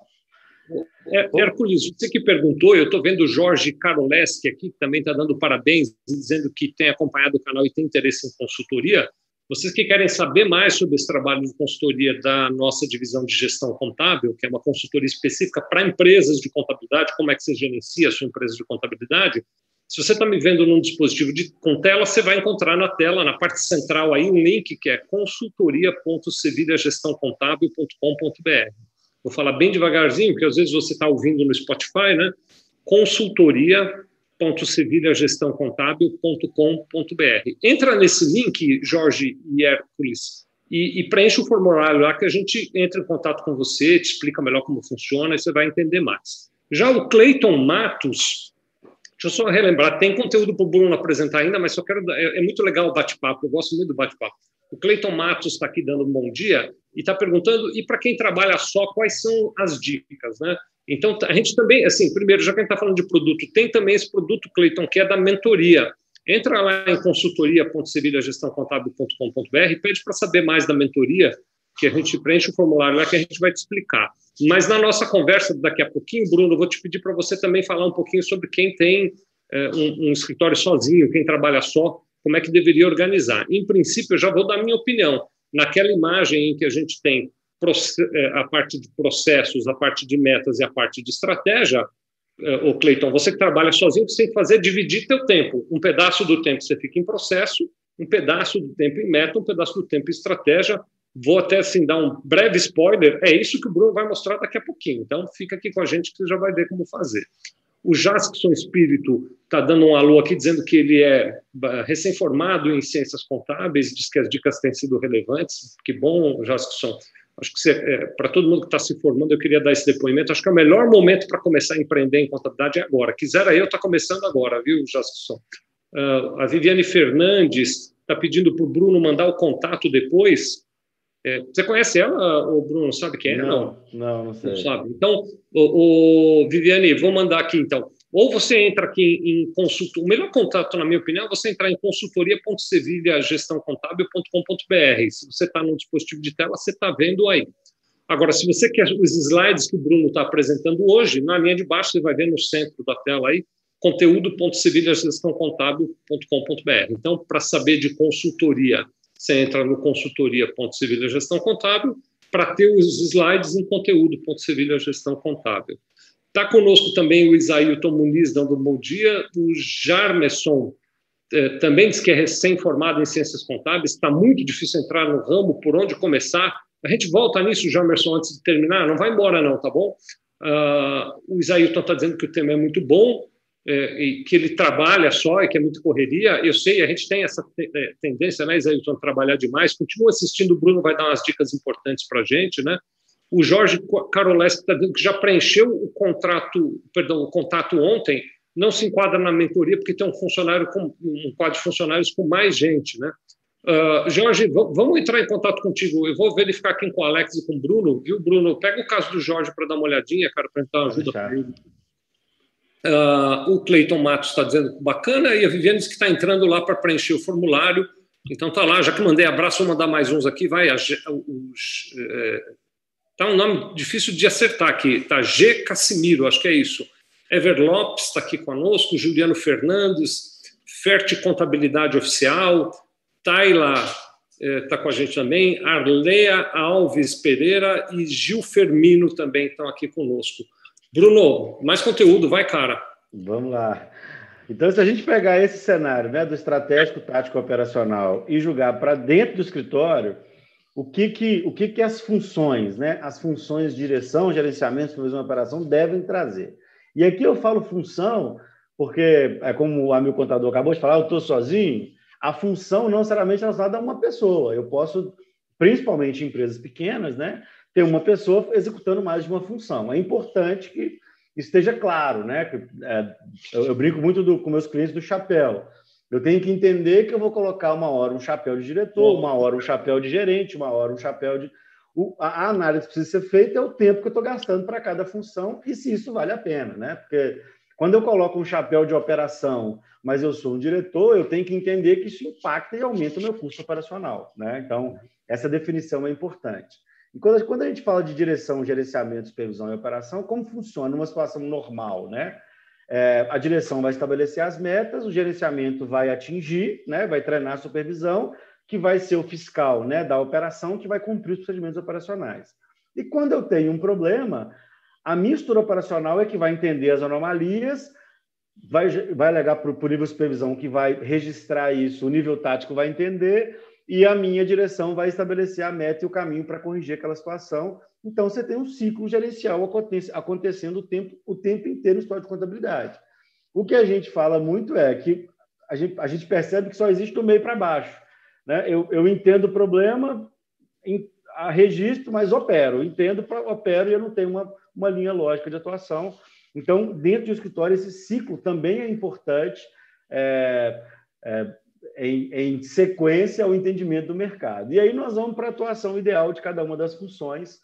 S1: É, Hércules, você que perguntou, eu estou vendo o Jorge Karoleski aqui, que também está dando parabéns, dizendo que tem acompanhado o canal e tem interesse em consultoria. Vocês que querem saber mais sobre esse trabalho de consultoria da nossa divisão de gestão contábil, que é uma consultoria específica para empresas de contabilidade, como é que você gerencia a sua empresa de contabilidade, se você está me vendo num dispositivo de, com tela, você vai encontrar na tela, na parte central, aí um link que é consultoria.sevilhagestãocontábil.com.br. Vou falar bem devagarzinho, porque às vezes você está ouvindo no Spotify, né? consultoria.sevilhagestãocontábil.com.br. Entra nesse link, Jorge e Hércules, e, e preenche o formulário lá que a gente entra em contato com você, te explica melhor como funciona e você vai entender mais. Já o Cleiton Matos, deixa eu só relembrar, tem conteúdo para o Bruno apresentar ainda, mas só quero. É, é muito legal o bate-papo, eu gosto muito do bate-papo. O Cleiton Matos está aqui dando um bom dia e está perguntando, e para quem trabalha só, quais são as dicas, né? Então, a gente também, assim, primeiro, já que a gente está falando de produto, tem também esse produto, Cleiton, que é da mentoria. Entra lá em consultoria.sevilhagestãocontábil.com.br, pede para saber mais da mentoria, que a gente preenche o formulário lá que a gente vai te explicar. Mas na nossa conversa daqui a pouquinho, Bruno, eu vou te pedir para você também falar um pouquinho sobre quem tem é, um, um escritório sozinho, quem trabalha só, como é que deveria organizar. Em princípio, eu já vou dar minha opinião. Naquela imagem em que a gente tem é, a parte de processos, a parte de metas e a parte de estratégia, é, o Cleiton, você que trabalha sozinho, você tem que fazer dividir teu tempo. Um pedaço do tempo você fica em processo, um pedaço do tempo em meta, um pedaço do tempo em estratégia. Vou até assim dar um breve spoiler. É isso que o Bruno vai mostrar daqui a pouquinho. Então fica aqui com a gente que você já vai ver como fazer. O Jaskson Espírito está dando um alô aqui, dizendo que ele é recém-formado em ciências contábeis, diz que as dicas têm sido relevantes. Que bom, Jaskson. Acho que é, para todo mundo que está se formando, eu queria dar esse depoimento. Acho que é o melhor momento para começar a empreender em contabilidade é agora. Quisera eu, está começando agora, viu, Jaskson? Uh, a Viviane Fernandes está pedindo para o Bruno mandar o contato depois. É, você conhece ela, o Bruno? Sabe quem é?
S2: Não, não, não sei.
S1: Não sabe. Então, o, o, Viviane, vou mandar aqui então. Ou você entra aqui em consulta. O melhor contato, na minha opinião, é você entrar em consultoria.sevilhagestãocontábil.com.br. Se você está no dispositivo de tela, você está vendo aí. Agora, se você quer os slides que o Bruno está apresentando hoje, na linha de baixo você vai ver no centro da tela aí conteúdo.sevilhagestãocontábil.com.br. Então, para saber de consultoria você entra no consultoria.sevilha gestão contábil para ter os slides em conteúdo.sevilha gestão contábil. Está conosco também o Isaílton Muniz dando um bom dia, o Jarmeson eh, também diz que é recém-formado em ciências contábeis, está muito difícil entrar no ramo, por onde começar. A gente volta nisso, Jamerson, antes de terminar, não vai embora não, tá bom? Uh, o Isaílton está dizendo que o tema é muito bom, é, que ele trabalha só e que é muito correria. Eu sei, a gente tem essa é, tendência, né, Isaílton, trabalhar demais. Continua assistindo, o Bruno vai dar umas dicas importantes para a gente, né? O Jorge Caroleschi está dizendo que já preencheu o contrato, perdão, o contato ontem, não se enquadra na mentoria porque tem um funcionário com um quadro de funcionários com mais gente, né? Uh, Jorge, vamos entrar em contato contigo. Eu vou verificar aqui com o Alex e com o Bruno, viu, Bruno? Pega o caso do Jorge para dar uma olhadinha, cara, para dar uma ajuda para ele. Uh, o Cleiton Matos está dizendo bacana e a Viviane que está entrando lá para preencher o formulário. Então tá lá, já que mandei abraço, vou mandar mais uns aqui. Vai, é, tá um nome difícil de acertar aqui. Tá G Cassimiro, acho que é isso. Ever Lopes está aqui conosco, Juliano Fernandes, Ferte Contabilidade Oficial, Taila está é, com a gente também, Arleia Alves Pereira e Gil Fermino também estão aqui conosco. Bruno, mais conteúdo, vai, cara.
S2: Vamos lá. Então, se a gente pegar esse cenário né, do estratégico, tático, operacional e julgar para dentro do escritório, o que que, o que que as funções, né, as funções de direção, gerenciamento, supervisão de operação devem trazer. E aqui eu falo função, porque é como o amigo contador acabou de falar, eu estou sozinho, a função não necessariamente é relacionada a uma pessoa. Eu posso, principalmente em empresas pequenas, né, ter uma pessoa executando mais de uma função. É importante que esteja claro, né? Que, é, eu, eu, brinco muito do, com meus clientes do chapéu. Eu tenho que entender que eu vou colocar uma hora um chapéu de diretor, uma hora um chapéu de gerente, uma hora um chapéu de. o, a análise que precisa ser feita é o tempo que eu estou gastando para cada função e se isso vale a pena, né? Porque quando eu coloco um chapéu de operação, mas eu sou um diretor, eu tenho que entender que isso impacta e aumenta o meu custo operacional, né? Então, essa definição é importante. E quando, quando a gente fala de direção, gerenciamento, supervisão e operação, como funciona numa situação normal, né? É, a direção vai estabelecer as metas, o gerenciamento vai atingir, né? Vai treinar a supervisão, que vai ser o fiscal, né? Da operação que vai cumprir os procedimentos operacionais. E quando eu tenho um problema, a mistura operacional é que vai entender as anomalias, vai, vai alegar para o nível de supervisão que vai registrar isso, o nível tático vai entender, e a minha direção vai estabelecer a meta e o caminho para corrigir aquela situação. Então, você tem um ciclo gerencial acontecendo o tempo, o tempo inteiro no história de contabilidade. O que a gente fala muito é que a gente, a gente percebe que só existe do meio para baixo. Né? Eu, eu entendo o problema, em, a registro, mas opero. Entendo, opero e eu não tenho uma, uma linha lógica de atuação. Então, dentro do escritório, esse ciclo também é importante é, é, em, em, sequência ao entendimento do mercado. E aí nós vamos para a atuação ideal de cada uma das funções.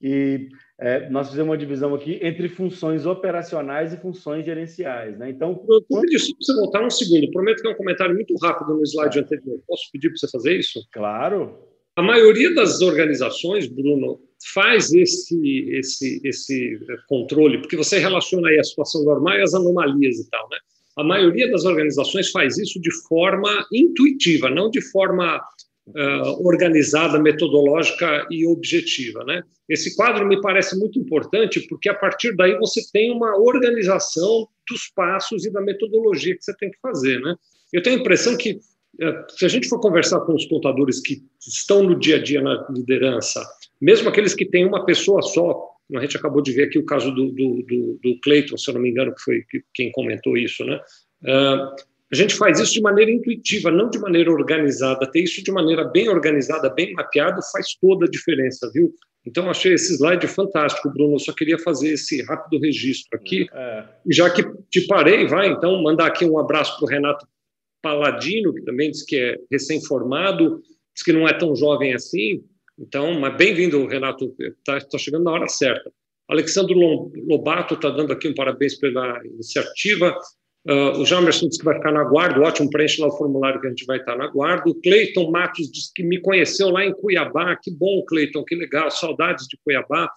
S2: E é, nós fizemos uma divisão aqui entre funções operacionais e funções gerenciais. Né? Então,
S1: eu vou pedir só para você voltar um segundo. Prometo que é um comentário muito rápido no slide anterior. Posso pedir para você fazer isso?
S2: Claro.
S1: A maioria das organizações, Bruno, faz esse, esse, esse controle, porque você relaciona aí a situação normal e as anomalias e tal, né? A maioria das organizações faz isso de forma intuitiva, não de forma uh, organizada, metodológica e objetiva, né? Esse quadro me parece muito importante porque a partir daí você tem uma organização dos passos e da metodologia que você tem que fazer, né? Eu tenho a impressão que eh, se a gente for conversar com os contadores que estão no dia a dia na liderança, mesmo aqueles que têm uma pessoa só, a gente acabou de ver aqui o caso do, do, do, do Clayton, se eu não me engano, que foi quem comentou isso, né? Uh, a gente faz isso de maneira intuitiva, não de maneira organizada. Ter isso de maneira bem organizada, bem mapeado, faz toda a diferença, viu? Então, achei esse slide fantástico, Bruno. Eu só queria fazer esse rápido registro aqui. É. Já que te parei, vai então mandar aqui um abraço para o Renato Paladino, que também diz que é recém-formado, diz que não é tão jovem assim. Então, mas bem-vindo, Renato, está tá chegando na hora certa. Alexandre Lobato está dando aqui um parabéns pela iniciativa. Uh, o Jamerson disse que vai ficar na guarda, ótimo, preenche lá o formulário que a gente vai estar na guarda. O Cleiton Matos disse que me conheceu lá em Cuiabá, que bom, Cleiton, que legal, saudades de Cuiabá.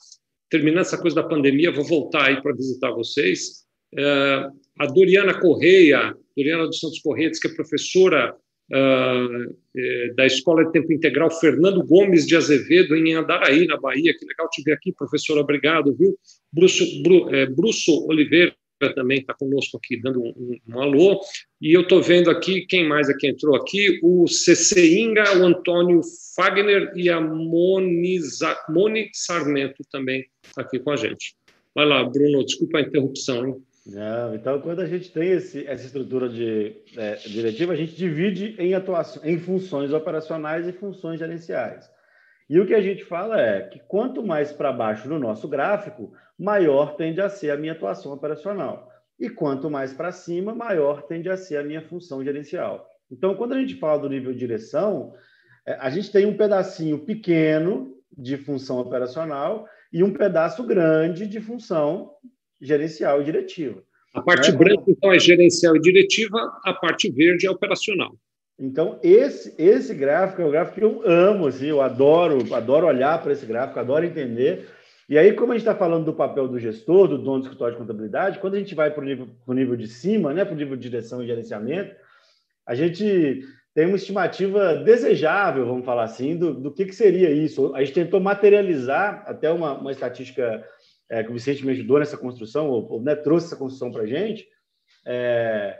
S1: Terminando essa coisa da pandemia, vou voltar aí para visitar vocês. Uh, a Doriana Correia, Doriana dos Santos Correia, diz que é professora uh, da Escola de Tempo Integral Fernando Gomes de Azevedo, em Andaraí, na Bahia. Que legal te ver aqui, professora, obrigado, viu? Bruce, Bru, é, Brusso Oliveira também está conosco aqui, dando um, um, alô. E eu estou vendo aqui, quem mais aqui entrou aqui? O Ceceinga, o Antônio Fagner e a Moni, Moni Sarmento também está aqui com a gente. Vai lá, Bruno, desculpa a interrupção, hein?
S2: Não, então, quando a gente tem esse, essa estrutura de, é, diretiva, a gente divide em, atuação, em funções operacionais e funções gerenciais. E o que a gente fala é que quanto mais para baixo no nosso gráfico, maior tende a ser a minha atuação operacional. E quanto mais para cima, maior tende a ser a minha função gerencial. Então, quando a gente fala do nível de direção, é, a gente tem um pedacinho pequeno de função operacional e um pedaço grande de função gerencial e diretiva.
S1: A parte né? branca, então, é gerencial e diretiva, a parte verde é operacional.
S2: Então, esse, esse gráfico é um gráfico que eu amo, assim, eu adoro, adoro olhar para esse gráfico, adoro entender. E aí, como a gente está falando do papel do gestor, do dono do escritório de contabilidade, quando a gente vai para o nível, nível de cima, né, para o nível de direção e gerenciamento, a gente tem uma estimativa desejável, vamos falar assim, do, do que, que seria isso. A gente tentou materializar até uma, uma estatística é, que o Vicente me ajudou nessa construção, ou, ou né, trouxe essa construção para a gente, é,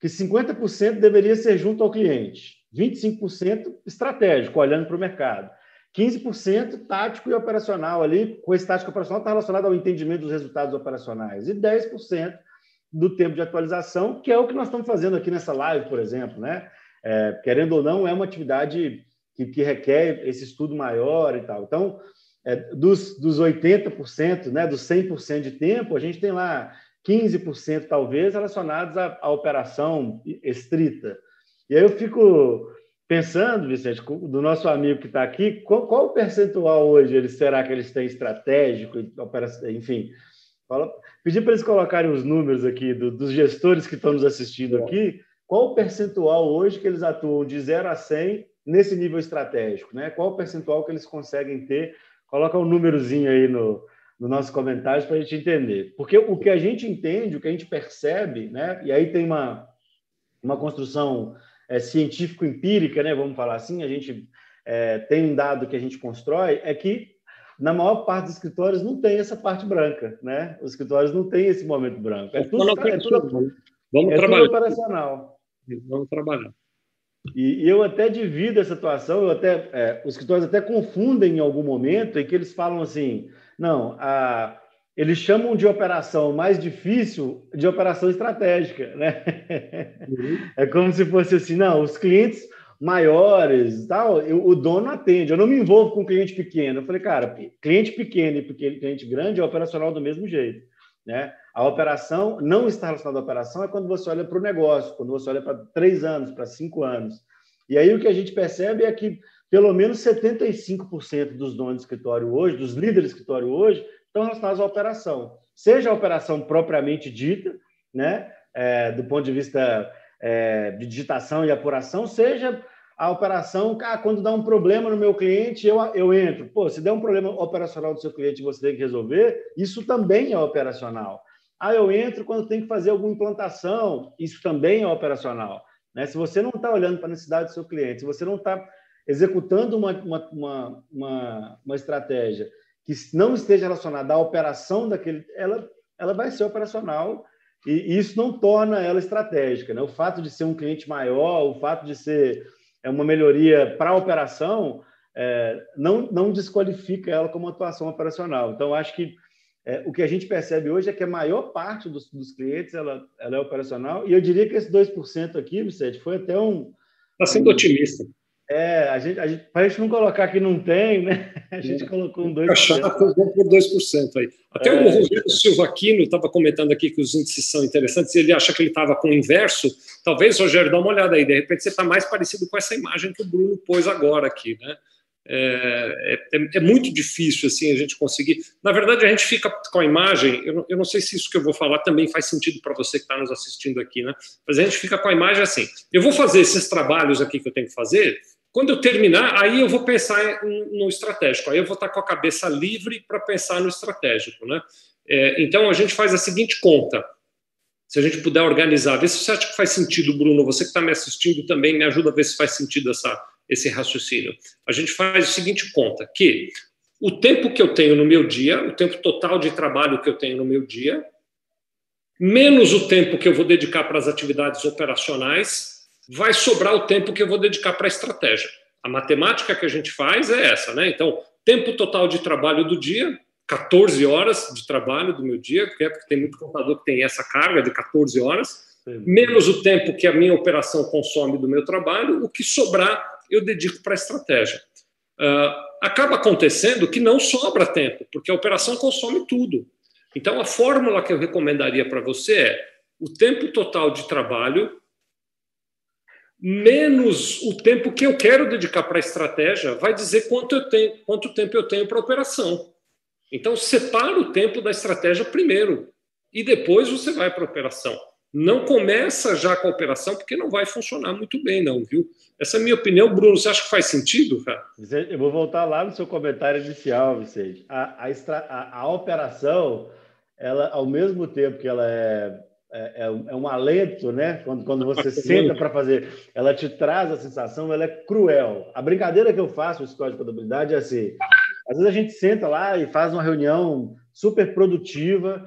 S2: que 50% deveria ser junto ao cliente, 25% estratégico, olhando para o mercado, 15% tático e operacional ali, com esse tático operacional está relacionado ao entendimento dos resultados operacionais, e 10% do tempo de atualização, que é o que nós estamos fazendo aqui nessa live, por exemplo, né? É, querendo ou não, é uma atividade que, que requer esse estudo maior e tal. Então, é, dos, dos 80%, né, dos 100% de tempo, a gente tem lá 15% talvez relacionados à, à, operação estrita. E aí eu fico pensando, Vicente, do nosso amigo que está aqui, qual, qual, o percentual hoje ele, será que eles têm estratégico, enfim? Fala, pedir para eles colocarem os números aqui do, dos gestores que estão nos assistindo aqui, qual o percentual hoje que eles atuam de 0 a 100 nesse nível estratégico? Né? Qual o percentual que eles conseguem ter? Coloca um númerozinho aí no, no nossos comentários para a gente entender. Porque o que a gente entende, o que a gente percebe, né? e aí tem uma, uma construção é, científico-empírica, né? vamos falar assim, a gente é, tem um dado que a gente constrói, é que na maior parte dos escritórios não tem essa parte branca, né? Os escritórios não têm esse momento branco. É tudo, é tudo,
S1: Vamos
S2: é
S1: trabalhar.
S2: tudo operacional.
S1: Vamos trabalhar.
S2: E, e, eu até divido essa situação, eu até, é, os escritórios até confundem em algum momento em que eles falam assim, não, a, eles chamam de operação mais difícil de operação estratégica, né? Uhum. É como se fosse assim, não, os clientes maiores tal, eu, o dono atende, eu não me envolvo com cliente pequeno. Eu falei, cara, cliente pequeno e cliente grande é operacional do mesmo jeito, né? A operação não está relacionada à operação é quando você olha para o negócio, quando você olha para três anos, para cinco anos. E aí o que a gente percebe é que pelo menos 75% dos donos de escritório hoje, dos líderes de escritório hoje, estão relacionados à operação. Seja a operação propriamente dita, né, é, do ponto de vista é, de digitação e apuração, seja a operação, ah, quando dá um problema no meu cliente, eu, eu entro. Pô, se der um problema operacional do seu cliente você tem que resolver, isso também é operacional. Ah, eu entro quando tem que fazer alguma implantação, isso também é operacional. Né? Se você não está olhando para a necessidade do seu cliente, se você não está executando uma, uma, uma, uma, uma estratégia que não esteja relacionada à operação daquele, ela, ela vai ser operacional e isso não torna ela estratégica. Né? O fato de ser um cliente maior, o fato de ser é uma melhoria para a operação, é, não, não desqualifica ela como atuação operacional. Então, acho que é, o que a gente percebe hoje é que a maior parte dos, dos clientes ela, ela, é operacional, e eu diria que esse 2% aqui, Vicente, foi até um.
S1: Está sendo um, otimista.
S2: É, a gente, a gente, para a gente não colocar que não tem, né? A gente é. colocou um 2%.
S1: Achar por 2% aí. Até é. o Rodrigo Silva Aquino estava comentando aqui que os índices são interessantes, e ele acha que ele estava com o inverso. Talvez, Rogério, dá uma olhada aí, de repente você está mais parecido com essa imagem que o Bruno pôs agora aqui, né? É, é, é, muito difícil assim a gente conseguir. Na verdade, a gente fica com a imagem. Eu não, eu não sei se isso que eu vou falar também faz sentido para você que está nos assistindo aqui, né? Mas a gente fica com a imagem assim: eu vou fazer esses trabalhos aqui que eu tenho que fazer. Quando eu terminar, aí eu vou pensar no estratégico. Aí eu vou estar com a cabeça livre para pensar no estratégico, né? É, então a gente faz a seguinte conta. Se a gente puder organizar, vê se você acha que faz sentido, Bruno. Você que está me assistindo também me ajuda a ver se faz sentido essa esse raciocínio. A gente faz o seguinte conta, que o tempo que eu tenho no meu dia, o tempo total de trabalho que eu tenho no meu dia, menos o tempo que eu vou dedicar para as atividades operacionais, vai sobrar o tempo que eu vou dedicar para a estratégia. A matemática que a gente faz é essa, né? Então, tempo total de trabalho do dia, 14 horas de trabalho do meu dia, porque tem muito computador que tem essa carga de 14 horas, menos o tempo que a minha operação consome do meu trabalho, o que sobrar eu dedico para a estratégia. Uh, acaba acontecendo que não sobra tempo, porque a operação consome tudo. Então, a fórmula que eu recomendaria para você é o tempo total de trabalho menos o tempo que eu quero dedicar para a estratégia vai dizer quanto, eu tenho, quanto tempo eu tenho para a operação. Então, separa o tempo da estratégia primeiro e depois você vai para a operação. Não começa já com a operação, porque não vai funcionar muito bem, não, viu? Essa é a minha opinião. Bruno, você acha que faz sentido, cara?
S2: Eu vou voltar lá no seu comentário inicial, Vicente. A, a, extra, a, a operação, ela, ao mesmo tempo que ela é, é, é um é alento, né? Quando, quando você senta para fazer, ela te traz a sensação, ela é cruel. A brincadeira que eu faço no escola de contabilidade é assim: às vezes a gente senta lá e faz uma reunião super produtiva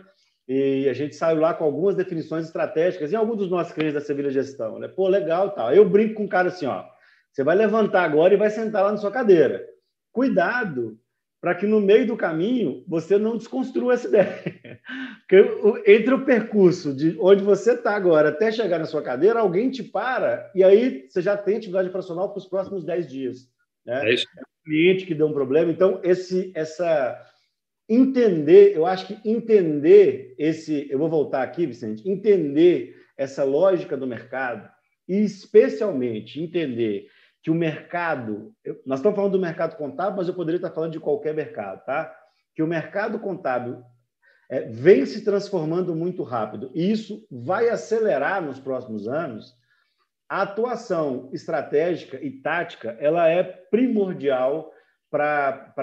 S2: e a gente saiu lá com algumas definições estratégicas em alguns dos nossos clientes da Sevilha Gestão, né? Pô, legal, tal. Eu brinco com o cara assim, ó, você vai levantar agora e vai sentar lá na sua cadeira. Cuidado para que no meio do caminho você não desconstrua essa ideia. Porque entre o percurso de onde você está agora até chegar na sua cadeira, alguém te para e aí você já tem atividade operacional para os próximos 10 dias. Né? É isso. É um cliente que deu um problema. Então, esse, essa entender, eu acho que entender esse, eu vou voltar aqui, Vicente, entender essa lógica do mercado e especialmente entender que o mercado, nós estamos falando do mercado contábil, mas eu poderia estar falando de qualquer mercado, tá? Que o mercado contábil é, vem se transformando muito rápido e isso vai acelerar nos próximos anos. A atuação estratégica e tática ela é primordial para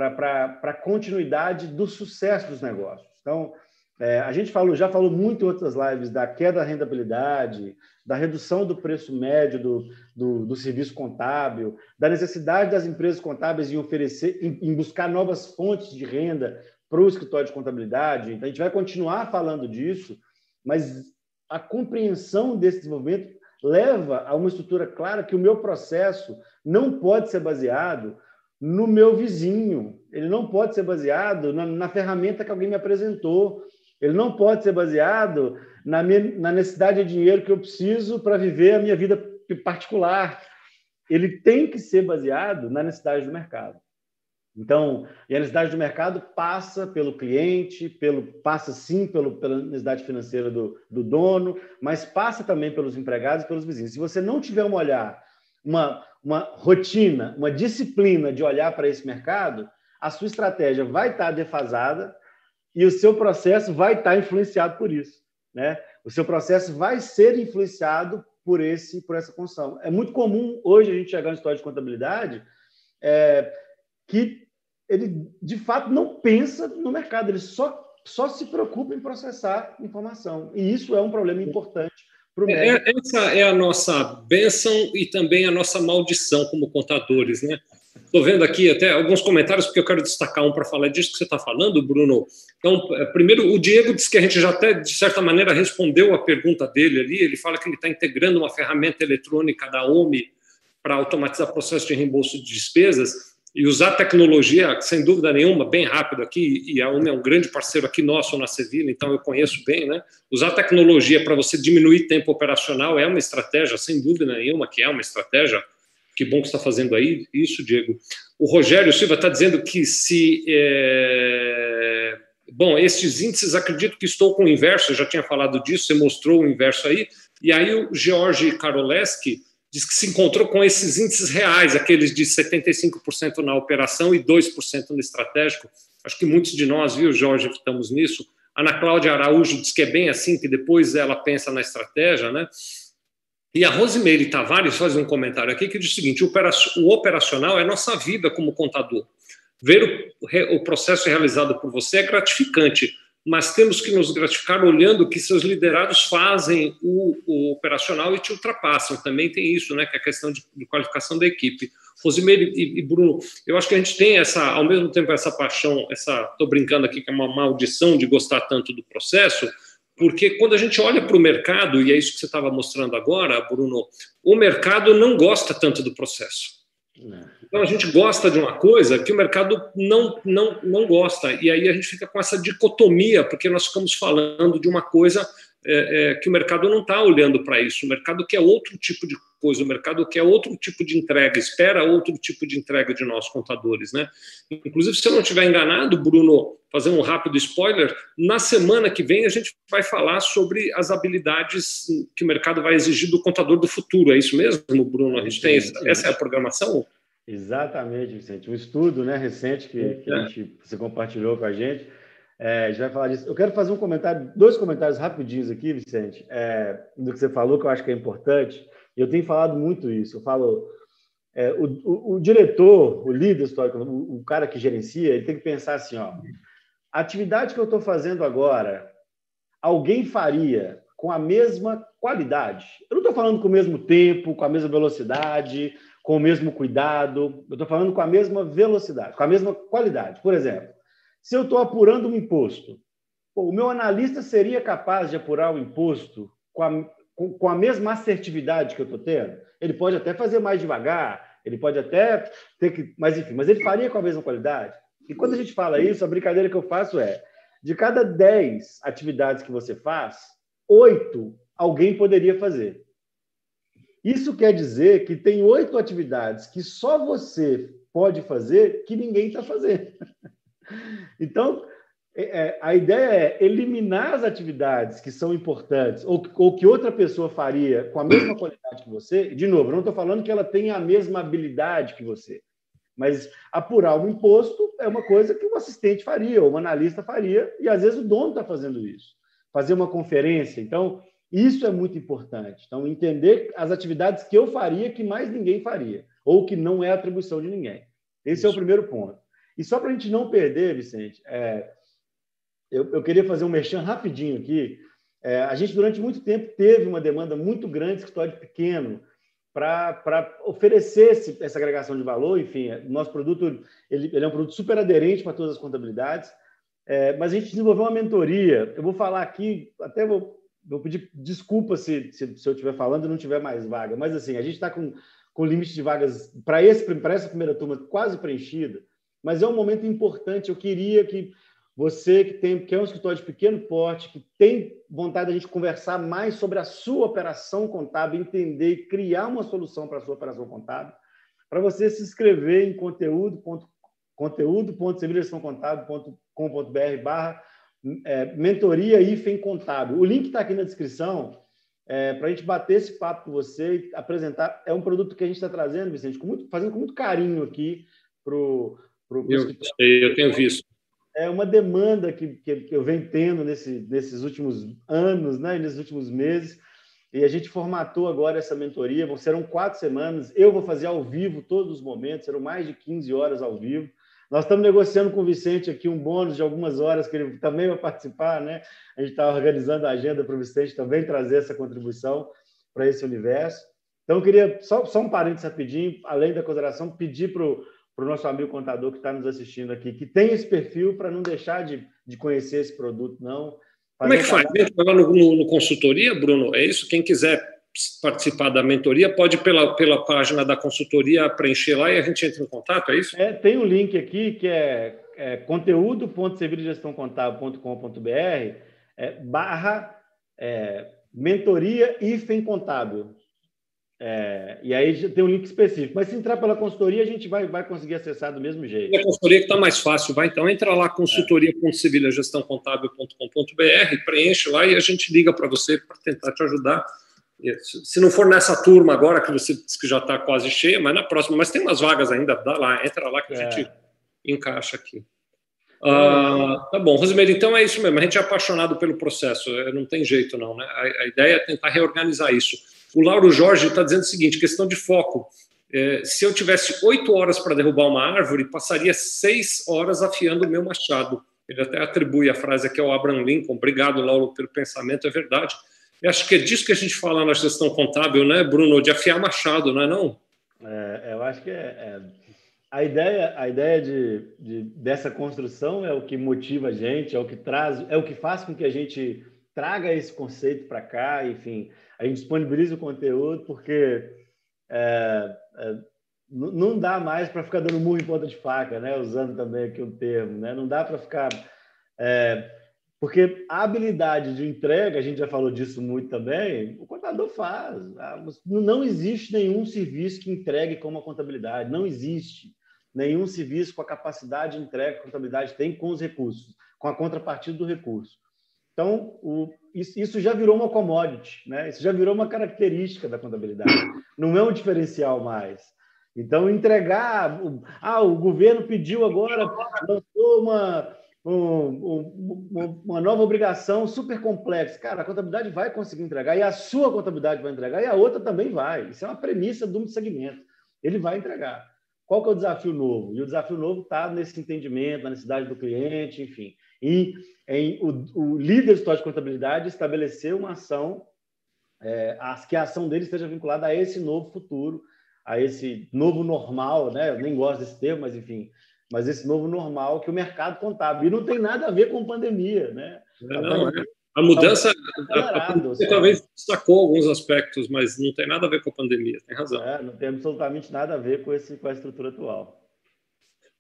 S2: a continuidade do sucesso dos negócios. Então, é, a gente falou, já falou muito em outras lives da queda da rentabilidade, da redução do preço médio do, do, do, serviço contábil, da necessidade das empresas contábeis em oferecer, em, em buscar novas fontes de renda para o escritório de contabilidade. Então, a gente vai continuar falando disso, mas a compreensão desse desenvolvimento leva a uma estrutura clara que o meu processo não pode ser baseado no meu vizinho, ele não pode ser baseado na, na ferramenta que alguém me apresentou, ele não pode ser baseado na, minha, na necessidade de dinheiro que eu preciso para viver a minha vida particular. Ele tem que ser baseado na necessidade do mercado. Então, a necessidade do mercado passa pelo cliente, pelo, passa sim pelo, pela necessidade financeira do, do dono, mas passa também pelos empregados e pelos vizinhos. Se você não tiver um olhar, uma, uma rotina, uma disciplina de olhar para esse mercado, a sua estratégia vai estar defasada e o seu processo vai estar influenciado por isso, né? O seu processo vai ser influenciado por esse por essa construção. É muito comum hoje a gente chegar no história de contabilidade é, que ele de fato não pensa no mercado, ele só só se preocupa em processar informação e isso é um problema importante para o é,
S1: médico. Essa é a nossa bênção e também a nossa maldição como contadores, né? Estou vendo aqui até alguns comentários, porque eu quero destacar um para falar disso que você está falando, Bruno. Então, é, primeiro, o Diego disse que a gente já até, de certa maneira, respondeu a pergunta dele ali. Ele fala que ele está integrando uma ferramenta eletrônica da OMI para automatizar o processo de reembolso de despesas e usar tecnologia, sem dúvida nenhuma, bem rápido aqui, e a OMI é um grande parceiro aqui nosso na Sevilla, então eu conheço bem, né? Usar tecnologia para você diminuir tempo operacional é uma estratégia, sem dúvida nenhuma, que é uma estratégia que bom que está fazendo aí isso, Diego. O Rogério Silva está dizendo que se. É... Bom, esses índices, acredito que estou com o inverso, eu já tinha falado disso, você mostrou o inverso aí. E aí o George Karoleski diz que se encontrou com esses índices reais, aqueles de 75% na operação e 2% no estratégico. Acho que muitos de nós, viu, Jorge, estamos nisso. Ana Cláudia Araújo diz que é bem assim, que depois ela pensa na estratégia, né? E a Rosimeire Tavares faz um comentário aqui que diz o seguinte: o operacional é nossa vida como contador. Ver o, o processo realizado por você é gratificante, mas temos que nos gratificar olhando que seus liderados fazem o, o, operacional e te ultrapassam. Também tem isso, né, que é a questão de, de qualificação da equipe. Rosimeire e, e, Bruno, eu acho que a gente tem essa, ao mesmo tempo, essa paixão, essa, estou brincando aqui que é uma maldição de gostar tanto do processo, porque quando a gente olha para o mercado, e é isso que você estava mostrando agora, Bruno, o mercado não gosta tanto do processo. Então a gente gosta de uma coisa que o mercado não, não, não gosta, e aí a gente fica com essa dicotomia, porque nós ficamos falando de uma coisa é, é, que o mercado não está olhando para isso. O mercado quer outro tipo de coisa, o mercado quer outro tipo de entrega, espera outro tipo de entrega de nós, contadores. Né? Inclusive, se eu não estiver enganado, Bruno, fazer um rápido spoiler, na semana que vem a gente vai falar sobre as habilidades que o mercado vai exigir do contador do futuro. É isso mesmo, Bruno? A gente tem essa, essa é a programação?
S2: Exatamente, Vicente. Um estudo né, recente que, que a gente, você compartilhou com a gente é, a gente vai falar disso. Eu quero fazer um comentário, dois comentários rapidinhos aqui, Vicente, é, do que você falou, que eu acho que é importante. Eu tenho falado muito isso. Eu falo, é, o, o, o, diretor, o líder histórico, o, o, cara que gerencia, ele tem que pensar assim: ó, a atividade que eu estou fazendo agora, alguém faria com a mesma qualidade. Eu não estou falando com o mesmo tempo, com a mesma velocidade, com o mesmo cuidado. Eu estou falando com a mesma velocidade, com a mesma qualidade. Por exemplo, se eu estou apurando um imposto, pô, o meu analista seria capaz de apurar o imposto com a, com, com a mesma assertividade que eu estou tendo? Ele pode até fazer mais devagar, ele pode até ter que. Mas, enfim, mas ele faria com a mesma qualidade? E quando a gente fala isso, a brincadeira que eu faço é: de cada 10 atividades que você faz, oito alguém poderia fazer. Isso quer dizer que tem oito atividades que só você pode fazer que ninguém está fazendo. Então, é, é, a ideia é eliminar as atividades que são importantes ou, ou, que outra pessoa faria com a mesma qualidade que você. De novo, não estou falando que ela tenha a mesma habilidade que você, mas apurar um imposto é uma coisa que um assistente faria, ou um analista faria, e às vezes o dono está fazendo isso. Fazer uma conferência. Então, isso é muito importante. Então, entender as atividades que eu faria que mais ninguém faria, ou que não é atribuição de ninguém. Esse isso. é o primeiro ponto. E só para a gente não perder, Vicente, é, eu, eu queria fazer um merchan rapidinho aqui. É, a gente, durante muito tempo, teve uma demanda muito grande de escritório pequeno para oferecer esse, essa agregação de valor. Enfim, nosso produto ele, ele é um produto super aderente para todas as contabilidades, é, mas a gente desenvolveu uma mentoria. Eu vou falar aqui, até vou, vou pedir desculpa se, se, se eu estiver falando e não tiver mais vaga, mas assim, a gente está com, com limite de vagas para essa primeira turma quase preenchida, mas é um momento importante. Eu queria que você que tem que é um escritório de pequeno porte, que tem vontade de a gente conversar mais sobre a sua operação contábil, entender e criar uma solução para a sua operação contábil, para você se inscrever em conteúdo conteúdo.sevilhagestioncontábil.com.br barra é, mentoria IFEM Contábil. O link está aqui na descrição é, para a gente bater esse papo com você e apresentar. É um produto que a gente está trazendo, Vicente, com muito, fazendo com muito carinho aqui para o
S1: eu, eu tenho visto
S2: é uma demanda que, que, que eu venho tendo nesse, nesses últimos anos, né, nesses últimos meses. E a gente formatou agora essa mentoria. Serão quatro semanas. Eu vou fazer ao vivo todos os momentos, serão mais de 15 horas ao vivo. Nós estamos negociando com o Vicente aqui um bônus de algumas horas que ele também vai participar, né? A gente está organizando a agenda para o Vicente também trazer essa contribuição para esse universo. Então, eu queria, só, só um parênteses rapidinho, além da consideração, pedir para o nosso amigo contador que está nos assistindo aqui, que tem esse perfil para não deixar de, de conhecer esse produto, não.
S1: Como é que faz? Lá no, no, no, consultoria, Bruno? É isso? Quem quiser participar da mentoria pode pela, pela página da consultoria preencher lá e a gente entra em contato, é isso?
S2: É, tem um link aqui que é, é conteúdo.sevilhagestãocontábil.com.br é, barra é, mentoria IFEM Contábil. É, e aí tem um link específico. Mas se entrar pela consultoria, a gente vai, vai conseguir acessar do mesmo jeito.
S1: É a consultoria que está mais fácil, vai então entra lá, consultoria.sevilhagestãocontábil.com.br, preenche lá e a gente liga para você para tentar te ajudar. Se não for nessa turma agora, que você disse que já está quase cheia, mas na próxima, mas tem umas vagas ainda, dá lá, entra lá que a gente é. encaixa aqui. Ah, tá bom, Rosemary, então é isso mesmo. A gente é apaixonado pelo processo, é, não tem jeito não, né? A, a ideia é tentar reorganizar isso. O Lauro Jorge está dizendo o seguinte: questão de foco. É, se eu tivesse oito horas para derrubar uma árvore, passaria seis horas afiando o meu machado. Ele até atribui a frase aqui ao Abraham Lincoln. Obrigado, Lauro, pelo pensamento, é verdade. Eu acho que é disso que a gente fala na gestão contábil, né, Bruno? De afiar machado, não é não?
S2: É, eu acho que é, é, a ideia, a ideia de, de, dessa construção é o que motiva a gente, é o que traz, é o que faz com que a gente traga esse conceito para cá, enfim a gente disponibiliza o conteúdo porque é, é, não dá mais para ficar dando murro em ponta de faca, né? Usando também aqui um termo, né? Não dá para ficar é, porque a habilidade de entrega, a gente já falou disso muito também, o contador faz. Ah, não existe nenhum serviço que entregue como a contabilidade, não existe nenhum serviço com a capacidade de entrega que a contabilidade tem com os recursos, com a contrapartida do recurso. Então, o, isso, isso, já virou uma commodity, né? isso já virou uma característica da contabilidade, não é um diferencial mais. Então, entregar. Ah, o governo pediu agora, lançou uma, um, uma nova obrigação super complexa. Cara, a contabilidade vai conseguir entregar, e a sua contabilidade vai entregar, e a outra também vai. Isso é uma premissa do segmento. Ele vai entregar. Qual que é o desafio novo? E o desafio novo está nesse entendimento, na necessidade do cliente, enfim. E em, o, o, líder do de contabilidade estabeleceu uma ação, é, que a ação dele esteja vinculada a esse novo futuro, a esse novo normal, né? Eu nem gosto desse termo, mas enfim, mas esse novo normal que o mercado contábil. E não tem nada a ver com pandemia, né?
S1: Não, é. A mudança, a, a pandemia talvez destacou alguns aspectos, mas não tem nada a ver com a pandemia, tem razão.
S2: É, não tem absolutamente nada a ver com, esse, com a estrutura atual.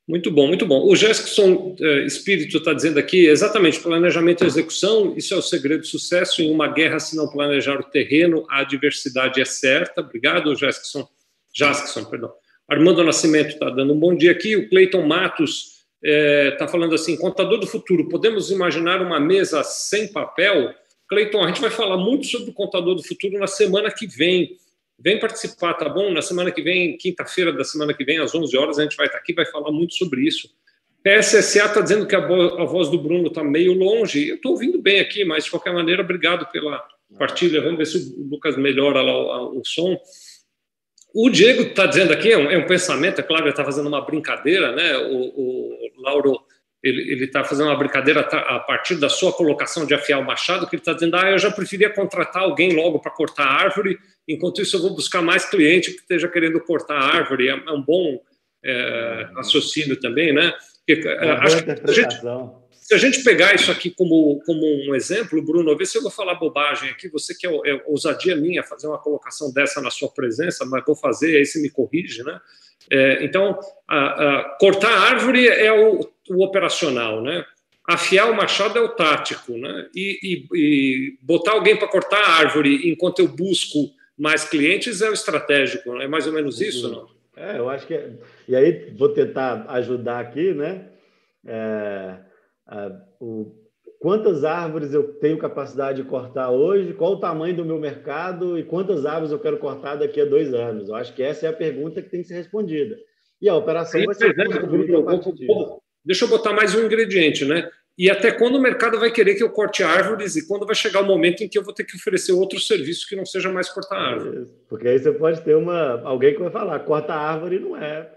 S1: Muito bom, muito bom. O Gerson eh, Espírito está dizendo aqui, exatamente, planejamento e execução, isso é o segredo de sucesso. Em uma guerra, se não planejar o terreno, a adversidade é certa. Obrigado, Gerson. Jaskson, perdão. Armando Nascimento está dando um bom dia aqui. O Cleiton Matos está é, tá falando assim: contador do futuro, podemos imaginar uma mesa sem papel? Cleiton, a gente vai falar muito sobre o contador do futuro na semana que vem. Vem participar, tá bom? Na semana que vem, quinta-feira da semana que vem, às 11 horas, a gente vai estar aqui vai falar muito sobre isso. PSSA está dizendo que a, voz do Bruno está meio longe. Eu estou ouvindo bem aqui, mas de qualquer maneira, obrigado pela partilha. Vamos ver se o Lucas melhora lá o, o som. O Diego está dizendo aqui, é um, é um, pensamento, é claro, ele está fazendo uma brincadeira, né? O, o Lauro ele está fazendo uma brincadeira a partir da sua colocação de afiar o machado, que ele está dizendo, ah, eu já preferia contratar alguém logo para cortar a árvore, enquanto isso eu vou buscar mais cliente que esteja querendo cortar a árvore. É, é um bom é, raciocínio também, né? Porque, é, acho que a gente, se a gente pegar isso aqui como, como um exemplo, Bruno, vê se eu vou falar bobagem aqui, você que é, é ousadia minha fazer uma colocação dessa na sua presença, mas vou fazer, aí você me corrige, né? É, então, a, a, cortar a árvore é o, o, operacional, né? Afiar o machado é o tático, né? E, e, e botar alguém para cortar a árvore enquanto eu busco mais clientes é o estratégico, é mais ou menos isso, não?
S2: É, eu acho que. É... E aí, vou tentar ajudar aqui, né? É o, quantas árvores eu tenho capacidade de cortar hoje, qual o tamanho do meu mercado e quantas árvores eu quero cortar daqui a dois anos. Eu acho que essa é a pergunta que tem que ser respondida. E a operação Sim, vai ser
S1: é, Deixa eu botar mais um ingrediente, né? E até quando o mercado vai querer que eu corte árvores e quando vai chegar o momento em que eu vou ter que oferecer outro serviço que não seja mais cortar árvore.
S2: Porque aí você pode ter uma alguém que vai falar, corta árvore não é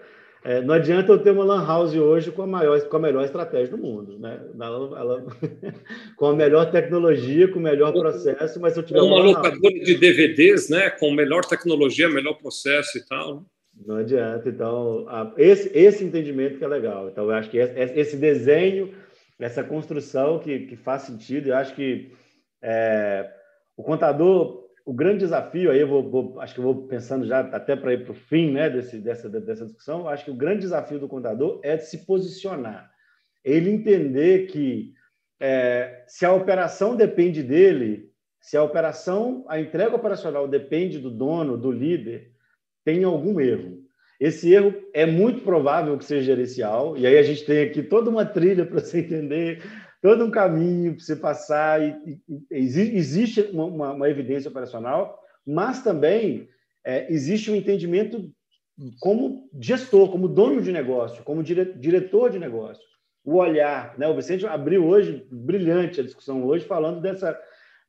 S2: é, não adianta eu ter uma lan house hoje com a, maior, com a melhor estratégia do mundo, né? Ela, ela, com a melhor tecnologia, com o melhor processo, mas se eu tiver
S1: uma, uma locadora de DVDs, né? Com melhor tecnologia, melhor processo e tal.
S2: Não adianta. Então, a, esse, esse entendimento que é legal. Então, eu acho que esse, esse desenho, essa construção que, que faz sentido, eu acho que é, o contador o grande desafio, aí eu vou, vou, acho que vou pensando já até para ir para o fim né, desse, dessa, dessa discussão, acho que o grande desafio do contador é de se posicionar. Ele entender que é, se a operação depende dele, se a operação, a entrega operacional depende do dono, do líder, tem algum erro. Esse erro é muito provável que seja gerencial, e aí a gente tem aqui toda uma trilha para você entender todo um caminho para você passar. E, e, existe uma, uma, evidência operacional, mas também é, existe um entendimento como gestor, como dono de negócio, como dire, diretor de negócio. O olhar, né? O Vicente abriu hoje, brilhante a discussão hoje, falando dessa,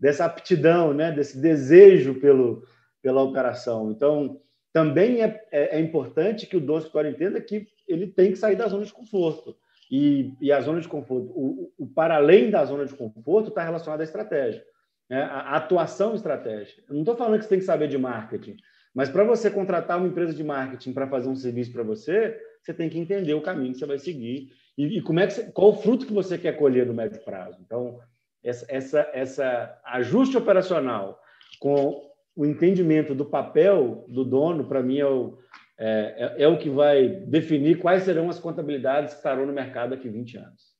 S2: dessa aptidão, né? Desse desejo pelo, pela operação. Então, também é, é, é importante que o dono escritório entenda que ele tem que sair da zona de conforto. E, e a zona de conforto, o, o para além da zona de conforto, está relacionado à estratégia, né? a, atuação estratégica. Eu não estou falando que você tem que saber de marketing, mas para você contratar uma empresa de marketing para fazer um serviço para você, você tem que entender o caminho que você vai seguir e, e como é que você, qual o fruto que você quer colher no médio prazo. Então, essa, essa, essa ajuste operacional com o entendimento do papel do dono, para mim, é o, é, é, é, o que vai definir quais serão as contabilidades que estarão no mercado daqui a 20 anos.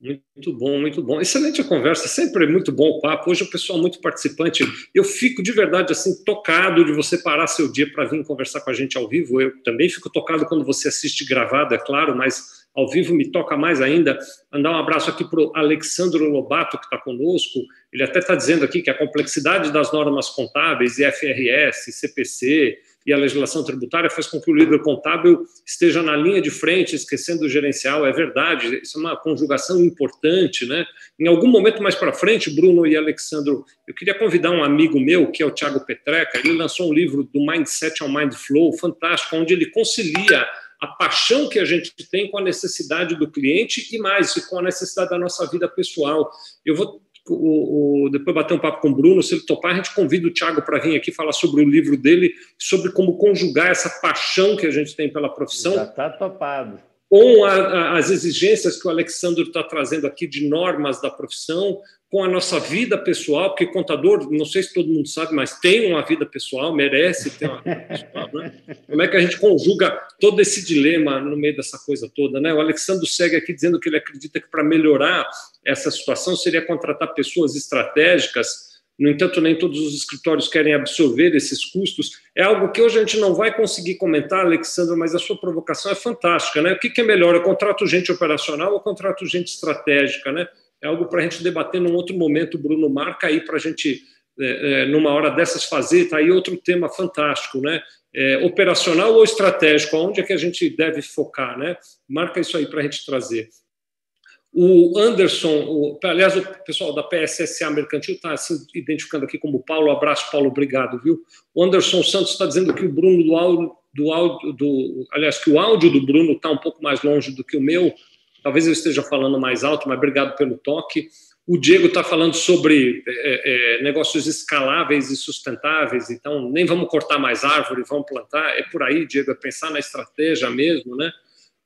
S1: Muito bom, muito bom. Excelente a conversa, sempre é muito bom o papo. Hoje o pessoal muito participante. Eu fico de verdade assim tocado de você parar seu dia para vir conversar com a gente ao vivo. Eu também fico tocado quando você assiste gravado, é claro, mas ao vivo me toca mais ainda. Mandar um abraço aqui para o Alexandro Lobato, que está conosco. Ele até está dizendo aqui que a complexidade das normas contábeis, IFRS, CPC, e a legislação tributária faz com que o líder contábil esteja na linha de frente, esquecendo o gerencial. É verdade, isso é uma conjugação importante, né? Em algum momento mais para frente, Bruno e Alexandro, eu queria convidar um amigo meu, que é o Tiago Petreca, ele lançou um livro do Mindset ao Mind Flow, fantástico, onde ele concilia a paixão que a gente tem com a necessidade do cliente e mais, com a necessidade da nossa vida pessoal. Eu vou o, o, depois bater um papo com o Bruno, se ele topar, a gente convida o Thiago para vir aqui falar sobre o livro dele, sobre como conjugar essa paixão que a gente tem pela profissão.
S2: Já está topado.
S1: Com a, a, as exigências que o Alexandre está trazendo aqui de normas da profissão, com a nossa vida pessoal, porque contador, não sei se todo mundo sabe, mas tem uma vida pessoal, merece ter uma vida pessoal, né? Como é que a gente conjuga todo esse dilema no meio dessa coisa toda, né? O Alexandre segue aqui dizendo que ele acredita que para melhorar essa situação seria contratar pessoas estratégicas no entanto, nem todos os escritórios querem absorver esses custos. É algo que hoje a gente não vai conseguir comentar, Alexandre, mas a sua provocação é fantástica. Né? O que, é melhor? Eu contrato gente operacional ou contrato gente estratégica? Né? É algo para a gente debater num outro momento, Bruno. Marca aí para a gente, é, é, numa hora dessas, fazer. Está aí outro tema fantástico. Né? É, operacional ou estratégico? Onde é que a gente deve focar? Né? Marca isso aí para a gente trazer. O Anderson, o, aliás, o pessoal da PSSA Mercantil está se identificando aqui como Paulo. Abraço, Paulo, obrigado, viu? O Anderson Santos está dizendo que o Bruno do áudio, do áudio, do, aliás, que o áudio do Bruno está um pouco mais longe do que o meu. Talvez eu esteja falando mais alto, mas obrigado pelo toque. O Diego está falando sobre é, é, negócios escaláveis e sustentáveis, então nem vamos cortar mais árvore, vamos plantar. É por aí, Diego, é pensar na estratégia mesmo, né?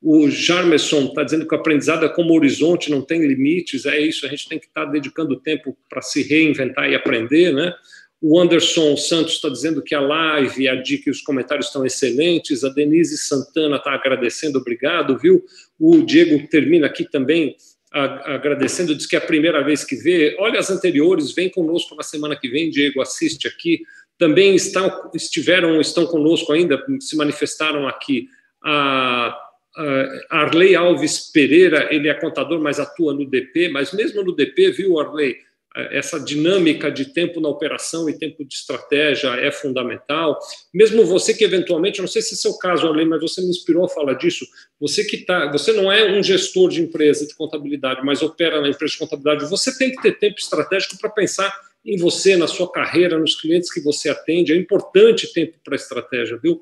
S1: O Jarmerson está dizendo que o aprendizado é como horizonte, não tem limites, é isso, a gente tem que estar tá dedicando tempo para se reinventar e aprender, né? O Anderson Santos está dizendo que a live, a dica e os comentários estão excelentes. A Denise Santana está agradecendo, obrigado, viu? O Diego termina aqui também agradecendo, diz que é a primeira vez que vê. Olha as anteriores, vem conosco na semana que vem, Diego, assiste aqui. Também estão, estiveram, estão conosco ainda, se manifestaram aqui a Uh, Arley Alves Pereira, ele é contador, mas atua no DP, mas mesmo no DP, viu, Arley, essa dinâmica de tempo na operação e tempo de estratégia é fundamental. Mesmo você que eventualmente, não sei se é seu caso, Arley, mas você me inspirou a falar disso. Você que tá, você não é um gestor de empresa de contabilidade, mas opera na empresa de contabilidade. Você tem que ter tempo estratégico para pensar em você, na sua carreira, nos clientes que você atende. É importante tempo para estratégia, viu?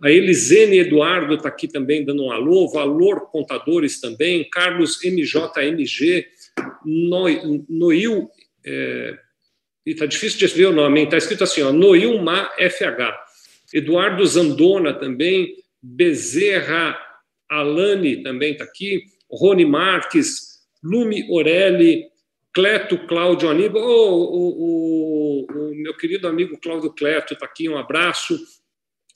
S1: A Elisene Eduardo está aqui também dando um alô, Valor Contadores também, Carlos MJMG, Noil, é, está difícil de escrever o nome, está escrito assim, ó, Noilma FH, Eduardo Zandona também, Bezerra Alane também está aqui, Rony Marques, Lume Orelli, Cleto Cláudio Aníbal, oh, o, o, o, meu querido amigo Cláudio Cleto está aqui, um abraço,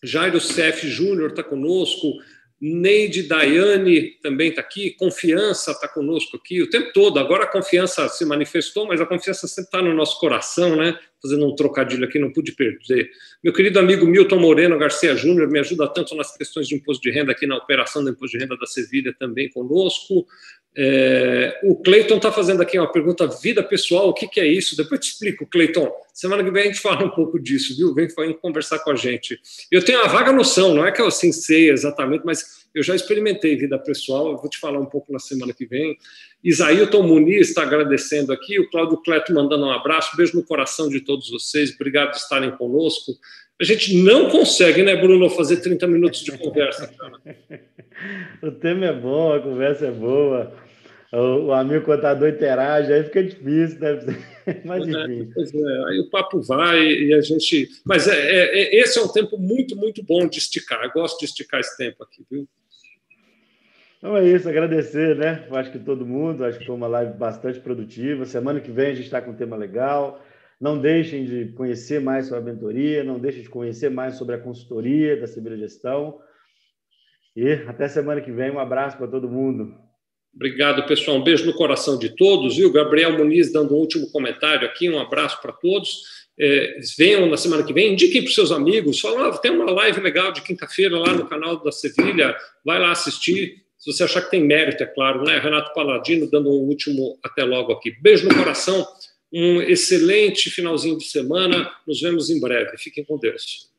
S1: Jairo Cef Júnior está conosco, Neide Daiane também está aqui, Confiança está conosco aqui o tempo todo. Agora a confiança se manifestou, mas a confiança sempre está no nosso coração, né? Fazendo um trocadilho aqui, não pude perder. Meu querido amigo Milton Moreno Garcia Júnior me ajuda tanto nas questões de imposto de renda aqui na operação do imposto de renda da Sevilha também conosco. É, o Cleiton está fazendo aqui uma pergunta: vida pessoal, o que, que é isso? Depois eu te explico, Cleiton. Semana que vem a gente fala um pouco disso, viu? Vem, vem conversar com a gente. Eu tenho uma vaga noção, não é que eu assim sei exatamente, mas eu já experimentei vida pessoal, eu vou te falar um pouco na semana que vem. Isaílton Muniz está agradecendo aqui, o Cláudio Cleto mandando um abraço, beijo no coração de todos vocês, obrigado por estarem conosco. A gente não consegue, né, Bruno, fazer 30 minutos de conversa.
S2: o tema é bom, a conversa é boa o, amigo contador interage, aí fica difícil, né? Mas
S1: é, enfim. É, aí o papo vai e a gente. Mas é, é, é, esse é um tempo muito, muito bom de esticar. Eu gosto de esticar esse tempo aqui, viu?
S2: Então é isso, agradecer, né? Acho que todo mundo, acho que foi uma live bastante produtiva. Semana que vem a gente está com um tema legal. Não deixem de conhecer mais sobre a mentoria, não deixem de conhecer mais sobre a consultoria da Cibira Gestão. E até semana que vem. Um abraço para todo mundo.
S1: Obrigado, pessoal. Um beijo no coração de todos, viu? Gabriel Muniz dando um último comentário aqui, um abraço para todos. É, venham na semana que vem, indiquem para os seus amigos, ah, tem uma live legal de quinta-feira lá no canal da Sevilha, vai lá assistir, se você achar que tem mérito, é claro, né? Renato Paladino dando um último até logo aqui. Beijo no coração, um excelente finalzinho de semana, nos vemos em breve. Fiquem com Deus.